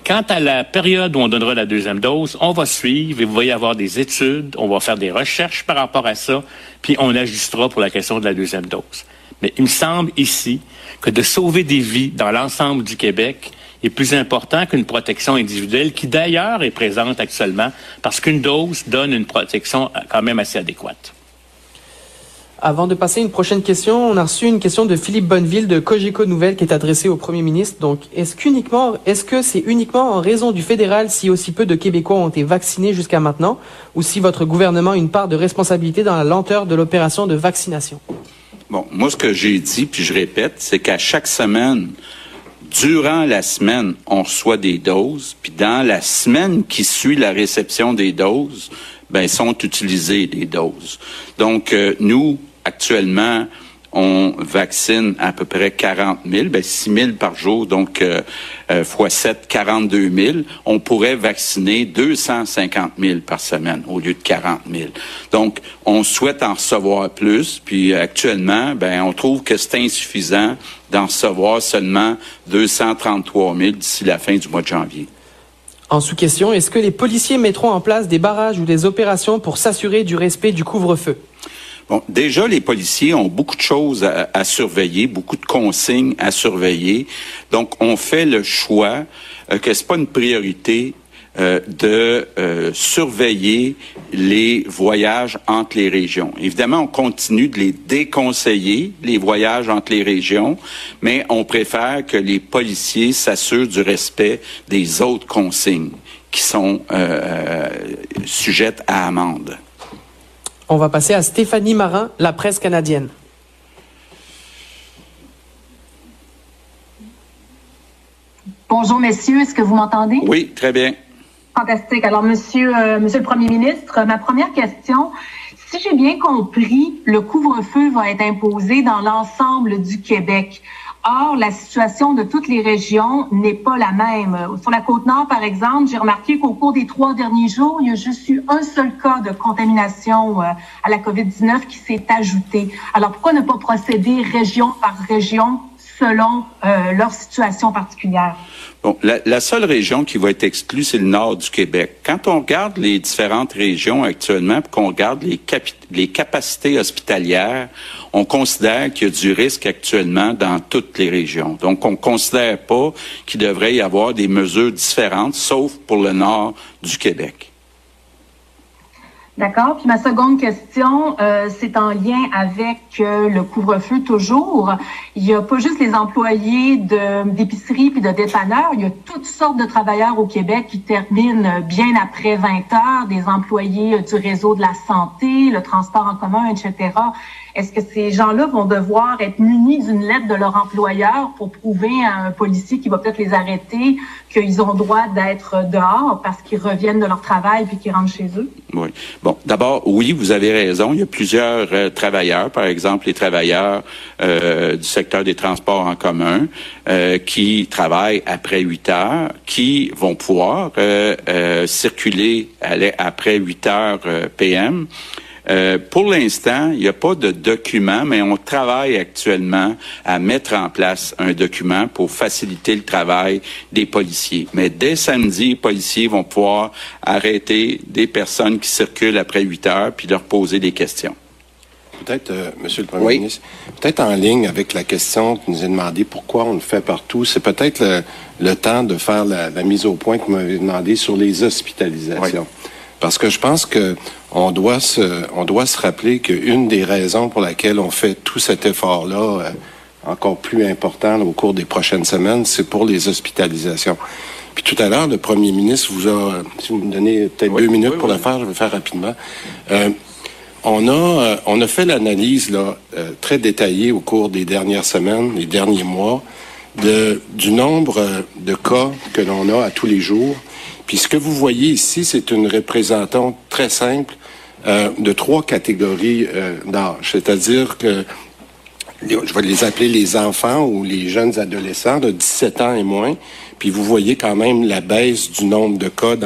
Quant à la période où on donnera la deuxième dose, on va suivre et vous voyez avoir des études, on va faire des recherches par rapport à ça, puis on ajustera pour la question de la deuxième dose. Mais il me semble ici que de sauver des vies dans l'ensemble du Québec est plus important qu'une protection individuelle qui d'ailleurs est présente actuellement parce qu'une dose donne une protection quand même assez adéquate. Avant de passer à une prochaine question, on a reçu une question de Philippe Bonneville de Cogeco Nouvelle qui est adressée au Premier ministre. Donc, est-ce est-ce que c'est uniquement en raison du fédéral si aussi peu de Québécois ont été vaccinés jusqu'à maintenant, ou si votre gouvernement a une part de responsabilité dans la lenteur de l'opération de vaccination? Bon, moi, ce que j'ai dit, puis je répète, c'est qu'à chaque semaine, durant la semaine, on reçoit des doses, puis dans la semaine qui suit la réception des doses, ben sont utilisées des doses. Donc, euh, nous, actuellement, on vaccine à peu près 40 000, ben 6 000 par jour, donc fois 7, 42 000. On pourrait vacciner 250 000 par semaine au lieu de 40 000. Donc, on souhaite en recevoir plus, puis actuellement, ben on trouve que c'est insuffisant d'en recevoir seulement 233 000 d'ici la fin du mois de janvier. En sous-question, est-ce que les policiers mettront en place des barrages ou des opérations pour s'assurer du respect du couvre-feu? Déjà, les policiers ont beaucoup de choses à, surveiller, beaucoup de consignes à surveiller. Donc, on fait le choix euh, que c'est pas une priorité euh, de euh, surveiller les voyages entre les régions. Évidemment, on continue de les déconseiller, les voyages entre les régions, mais on préfère que les policiers s'assurent du respect des autres consignes qui sont sujettes à amende. On va passer à Stéphanie Marin, la presse canadienne. Bonjour, messieurs. Est-ce que vous m'entendez? Oui, très bien. Fantastique. Alors, monsieur, euh, monsieur le Premier ministre, ma première question, si j'ai bien compris, le couvre-feu va être imposé dans l'ensemble du Québec. Or, la situation de toutes les régions n'est pas la même. Sur la côte nord, par exemple, j'ai remarqué qu'au cours des trois derniers jours, il y a juste eu un seul cas de contamination euh, à la COVID-19 qui s'est ajouté. Alors, pourquoi ne pas procéder région par région selon euh, leur situation particulière? Bon, la, la, seule région qui va être exclue, c'est le nord du Québec. Quand on regarde les différentes régions actuellement, puis qu'on regarde les, les capacités hospitalières, on considère qu'il y a du risque actuellement dans toutes les régions. Donc, on ne considère pas qu'il devrait y avoir des mesures différentes, sauf pour le nord du Québec. D'accord? Puis ma seconde question, euh, c'est en lien avec euh, le couvre-feu toujours. Il n'y a pas juste les employés d'épicerie puis de dépanneurs. Il y a toutes sortes de travailleurs au Québec qui terminent bien après 20 heures, des employés du réseau de la santé, le transport en commun, etc. Est-ce que ces gens-là vont devoir être munis d'une lettre de leur employeur pour prouver à un policier qui va peut-être les arrêter qu'ils ont droit d'être dehors parce qu'ils reviennent de leur travail puis qu'ils rentrent chez eux? Oui. Bon, d'abord, oui, vous avez raison. Il y a plusieurs euh, travailleurs, par exemple les travailleurs euh, du secteur des transports en commun, euh, qui travaillent après 8 heures, qui vont pouvoir circuler après 8 heures PM. Euh, pour l'instant, il n'y a pas de document, mais on travaille actuellement à mettre en place un document pour faciliter le travail des policiers. Mais dès samedi, les policiers vont pouvoir arrêter des personnes qui circulent après 8 heures puis leur poser des questions. Peut-être, euh, Monsieur le Premier oui. ministre, peut-être en ligne avec la question qui nous est demandée pourquoi on le fait partout, c'est peut-être le, le, temps de faire la, la, mise au point que vous m'avez demandé sur les hospitalisations. Oui. Parce que je pense que on doit se, on doit se rappeler qu'une des raisons pour laquelle on fait tout cet effort-là, euh, encore plus important au cours des prochaines semaines, c'est pour les hospitalisations. Puis tout à l'heure, le premier ministre vous a, si vous me donnez peut-être deux minutes pour le faire, je vais le faire rapidement. Euh, on a, euh, on a fait l'analyse là euh, très détaillée au cours des dernières semaines, des derniers mois, de, du nombre de cas que l'on a à tous les jours. Puis ce que vous voyez ici, c'est une représentation très simple de trois catégories d'âge. C'est-à-dire que je vais les appeler les enfants ou les jeunes adolescents de 17 ans et moins. Puis vous voyez quand même la baisse du nombre de cas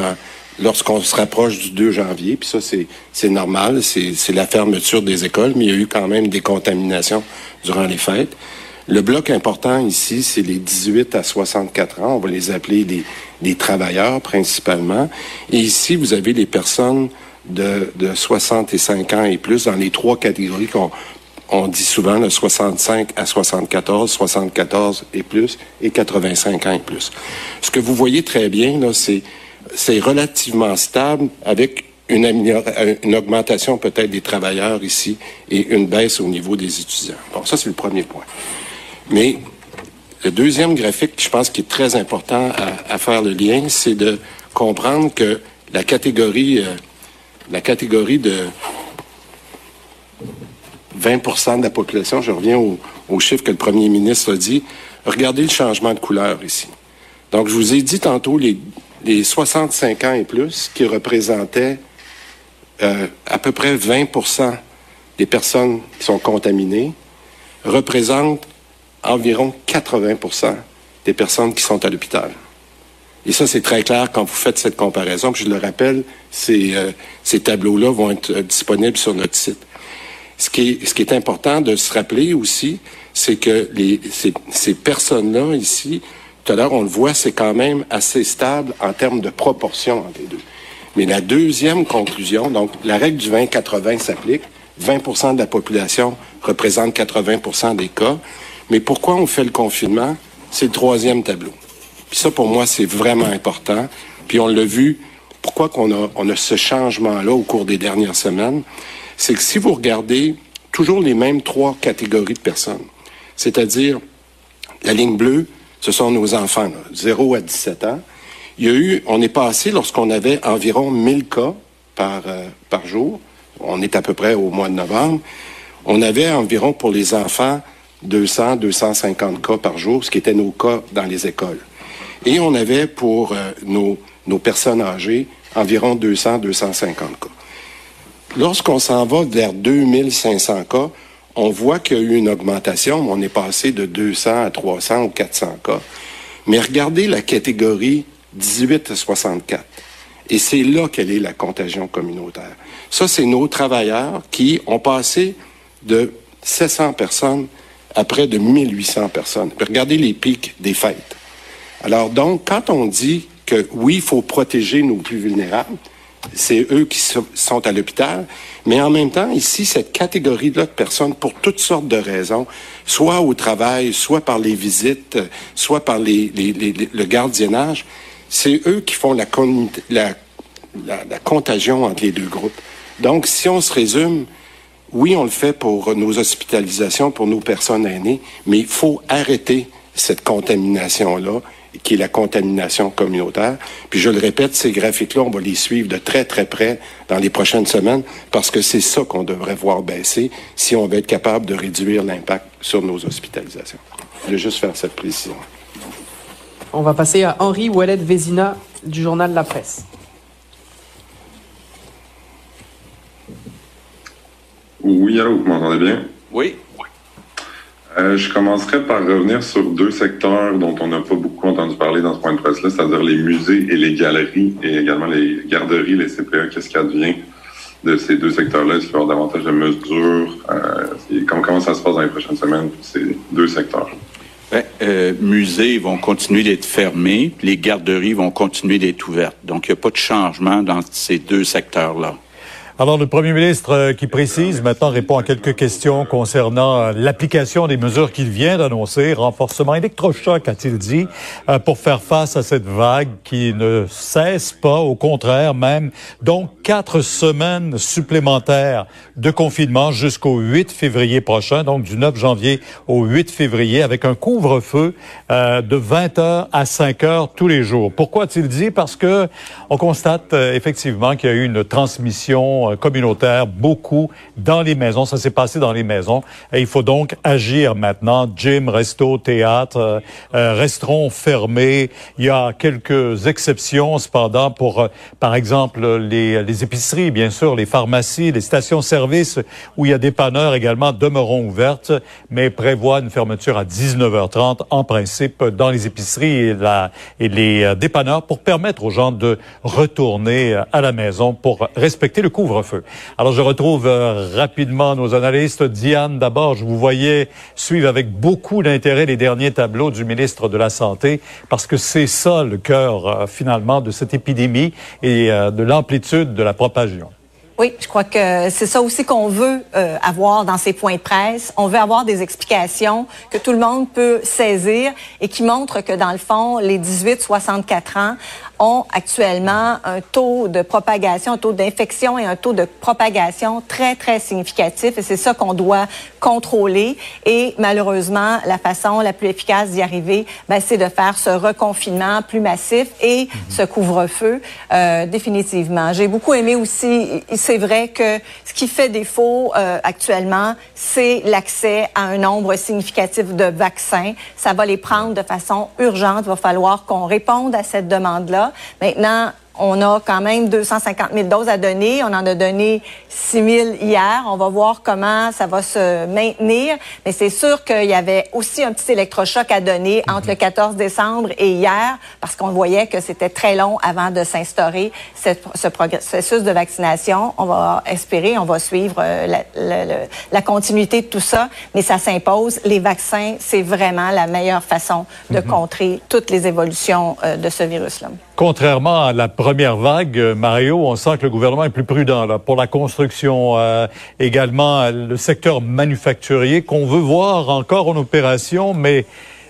lorsqu'on se rapproche du 2 janvier, puis ça, c'est normal, c'est la fermeture des écoles, mais il y a eu quand même des contaminations durant les fêtes. Le bloc important ici, c'est les 18 à 64 ans, on va les appeler des travailleurs principalement. Et ici, vous avez les personnes de, de 65 ans et plus dans les trois catégories qu'on on dit souvent le 65 à 74, 74 et plus, et 85 ans et plus. Ce que vous voyez très bien, là, c'est c'est relativement stable avec une, une augmentation peut-être des travailleurs ici et une baisse au niveau des étudiants. Bon, ça, c'est le premier point. Mais le deuxième graphique, je pense, qui est très important à, faire le lien, c'est de comprendre que la catégorie, euh, la catégorie de 20% de la population, je reviens au, au chiffre que le premier ministre a dit, regardez le changement de couleur ici. Donc, je vous ai dit tantôt les les 65 ans et plus, qui représentaient euh, à peu près 20% des personnes qui sont contaminées, représentent environ 80% des personnes qui sont à l'hôpital. Et ça, c'est très clair quand vous faites cette comparaison. je le rappelle, ces, euh, tableaux-là vont être euh, disponibles sur notre site. Ce qui est, important de se rappeler aussi, c'est que ces personnes-là ici tout à l'heure, on le voit, c'est quand même assez stable en termes de proportion entre les deux. Mais la deuxième conclusion, donc la règle du 20-80 s'applique. 20% de la population représente 80% des cas. Mais pourquoi on fait le confinement? C'est le troisième tableau. Puis ça, pour moi, c'est vraiment important. Puis on l'a vu, pourquoi qu'on a, on a ce changement-là au cours des dernières semaines? C'est que si vous regardez toujours les mêmes trois catégories de personnes, c'est-à-dire la ligne bleue, ce sont nos enfants, 0 à 17 ans. Il y a eu, on est passé lorsqu'on avait environ 1000 cas par, euh, par jour. On est à peu près au mois de novembre. On avait environ pour les enfants 200, 250 cas par jour, ce qui était nos cas dans les écoles. Et on avait pour euh, nos, personnes âgées environ 200, 250 cas. Lorsqu'on s'en va vers 2500 cas, on voit qu'il y a eu une augmentation. On est passé de 200 à 300 ou 400 cas. Mais regardez la catégorie 18 à 64. Et c'est là qu'elle est la contagion communautaire. Ça, c'est nos travailleurs qui ont passé de 700 personnes à près de 1800 personnes. regardez les pics des fêtes. Alors donc, quand on dit que oui, il faut protéger nos plus vulnérables, c'est eux qui sont à l'hôpital. Mais en même temps, ici, cette catégorie-là de personnes, pour toutes sortes de raisons, soit au travail, soit par les visites, soit par le gardiennage, c'est eux qui font la, contagion entre les deux groupes. Donc, si on se résume, oui, on le fait pour nos hospitalisations, pour nos personnes aînées, mais il faut arrêter cette contamination-là qui est la contamination communautaire. Puis je le répète, ces graphiques-là, on va les suivre de très, très près dans les prochaines semaines parce que c'est ça qu'on devrait voir baisser si on veut être capable de réduire l'impact sur nos hospitalisations. Je voulais juste faire cette précision. On va passer à Henri Ouellet-Vézina du journal La Presse. Oui, allô, vous m'entendez bien? Oui. Euh, je commencerai par revenir sur deux secteurs dont on n'a pas beaucoup entendu parler dans ce point de presse-là, c'est-à-dire les musées et les galeries et également les garderies, les CPE. Qu'est-ce qui advient de ces deux secteurs-là? Est-ce qu'il y aura davantage de mesures? Euh, comment, ça se passe dans les prochaines semaines pour ces deux secteurs? Ben, euh, musées vont continuer d'être fermés, les garderies vont continuer d'être ouvertes. Donc, il n'y a pas de changement dans ces deux secteurs-là. Alors, le premier ministre euh, qui précise maintenant répond à quelques questions concernant euh, l'application des mesures qu'il vient d'annoncer. Renforcement électrochoc, a-t-il dit, euh, pour faire face à cette vague qui ne cesse pas, au contraire même. Donc, quatre semaines supplémentaires de confinement jusqu'au 8 février prochain, donc du 9 janvier au 8 février, avec un couvre-feu de 20 heures à 5 heures tous les jours. Pourquoi a-t-il dit? Parce que on constate effectivement qu'il y a eu une transmission euh, communautaire, beaucoup dans les maisons. Ça s'est passé dans les maisons. Et il faut donc agir maintenant. Gym, resto, théâtre euh, euh, resteront fermés. Il y a quelques exceptions cependant pour, par exemple, les, les épiceries, bien sûr, les pharmacies, les stations-service où il y a des panneurs également demeureront ouvertes, mais prévoient une fermeture à 19h30 en principe dans les épiceries et, la, et les dépanneurs pour permettre aux gens de retourner à la maison pour respecter le couvre alors, je retrouve euh, rapidement nos analystes. Diane, d'abord, je vous voyais suivre avec beaucoup d'intérêt les derniers tableaux du ministre de la Santé, parce que c'est ça le cœur, euh, finalement, de cette épidémie et euh, de l'amplitude de la propagation. Oui, je crois que c'est ça aussi qu'on veut avoir dans ces points de presse. On veut avoir des explications que tout le monde peut saisir et qui montrent que, dans le fond, les 18-64 ans ont actuellement un taux de propagation, un taux d'infection et un taux de propagation très, très significatif. Et c'est ça qu'on doit contrôler. Et malheureusement, la façon la plus efficace d'y arriver, ben, c'est de faire ce reconfinement plus massif et mhm. ce couvre-feu euh, définitivement. J'ai beaucoup aimé aussi, c'est vrai que ce qui fait défaut euh, actuellement, c'est l'accès à un nombre significatif de vaccins. Ça va les prendre de façon urgente. Il va falloir qu'on réponde à cette demande-là. Maintenant, on a quand même 250 000 doses à donner. On en a donné 6 000 hier. On va voir comment ça va se maintenir. Mais c'est sûr qu'il y avait aussi un petit électrochoc à donner entre le 14 décembre et hier parce qu'on voyait que c'était très long avant de s'instaurer ce processus de vaccination. On va espérer, on va suivre euh, la, continuité de tout ça. Mais ça s'impose. Les vaccins, c'est vraiment la meilleure façon de mhm. contrer toutes les évolutions euh, de ce virus-là. Contrairement à la première vague, euh, Mario, on sent que le gouvernement est plus prudent là, pour la construction, euh, également le secteur manufacturier qu'on veut voir encore en opération, mais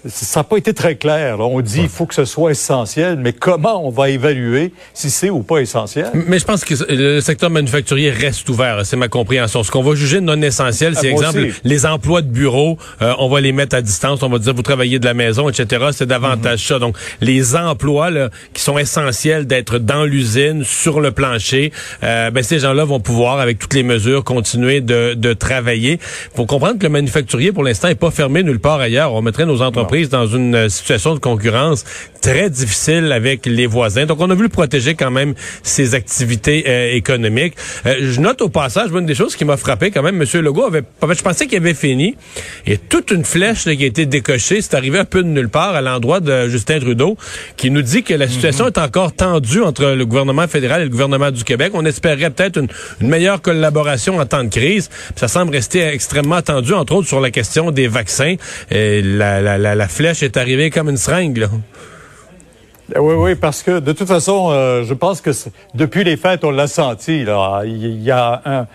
ça n'a pas été très clair. On dit qu'il faut que ce soit essentiel, mais comment on va évaluer si c'est ou pas essentiel? Mais je pense que le secteur manufacturier reste ouvert, c'est ma compréhension. Ce qu'on va juger non essentiel, c'est, ah, exemple, les emplois de bureau, euh, on va les mettre à distance, on va dire vous travaillez de la maison, etc. C'est davantage mhm. ça. Donc, les emplois là, qui sont essentiels d'être dans l'usine, sur le plancher, euh, ben, ces gens-là vont pouvoir, avec toutes les mesures, continuer de, de travailler. faut comprendre que le manufacturier, pour l'instant, est pas fermé nulle part ailleurs. On mettrait nos entreprises dans une euh, situation de concurrence très difficile avec les voisins. Donc, on a voulu protéger quand même ces activités euh, économiques. Euh, je note au passage, une des choses qui m'a frappé quand même, M. Legault avait, je pensais qu'il avait fini, et toute une flèche qui a été décochée, c'est arrivé un peu de nulle part à l'endroit de Justin Trudeau, qui nous dit que la situation est encore tendue entre le gouvernement fédéral et le gouvernement du Québec. On espérait peut-être une, meilleure collaboration en temps de crise. Ça semble rester extrêmement tendu, entre autres sur la question des vaccins. La, la, la la flèche est arrivée comme une seringue. Eh oui, oui, parce que de toute façon, euh, je pense que depuis les fêtes, on l'a senti. Là. Il y a un,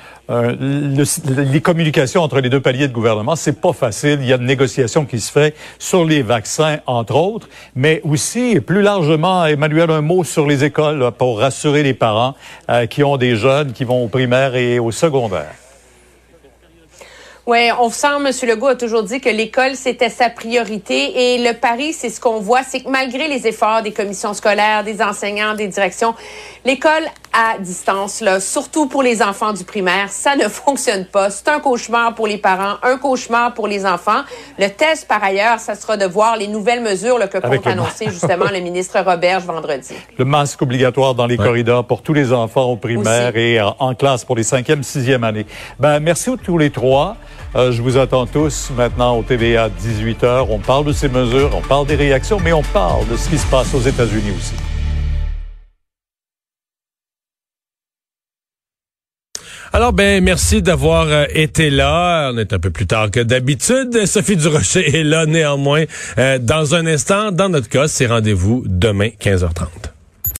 les communications entre les deux paliers de gouvernement, c'est pas facile. Il y a une négociation qui se fait sur les vaccins, entre autres, mais aussi plus largement, Emmanuel, un mot sur les écoles pour rassurer les parents euh, qui ont des jeunes qui vont au primaire et au secondaire. Oui, on sent, M. Legault a toujours dit que l'école, c'était sa priorité. Et le pari, c'est ce qu'on voit, c'est que malgré les efforts des commissions scolaires, des enseignants, des directions, l'école à distance, là, surtout pour les enfants du primaire, ça ne fonctionne pas. C'est un cauchemar pour les parents, un cauchemar pour les enfants. Le test, par ailleurs, ça sera de voir les nouvelles mesures que compte annoncer justement le ministre Roberge vendredi. Le masque obligatoire dans les corridors pour tous les enfants au primaire et en, classe pour les cinquième, sixième années. Ben, merci à tous les trois. Euh, je vous attends tous maintenant au TVA 18h. On parle de ces mesures, on parle des réactions, mais on parle de ce qui se passe aux États-Unis aussi. Alors, ben, merci d'avoir euh, été là. On est un peu plus tard que d'habitude. Sophie Durocher est là néanmoins. Euh, dans un instant, dans notre cas, c'est rendez-vous demain, 15h30.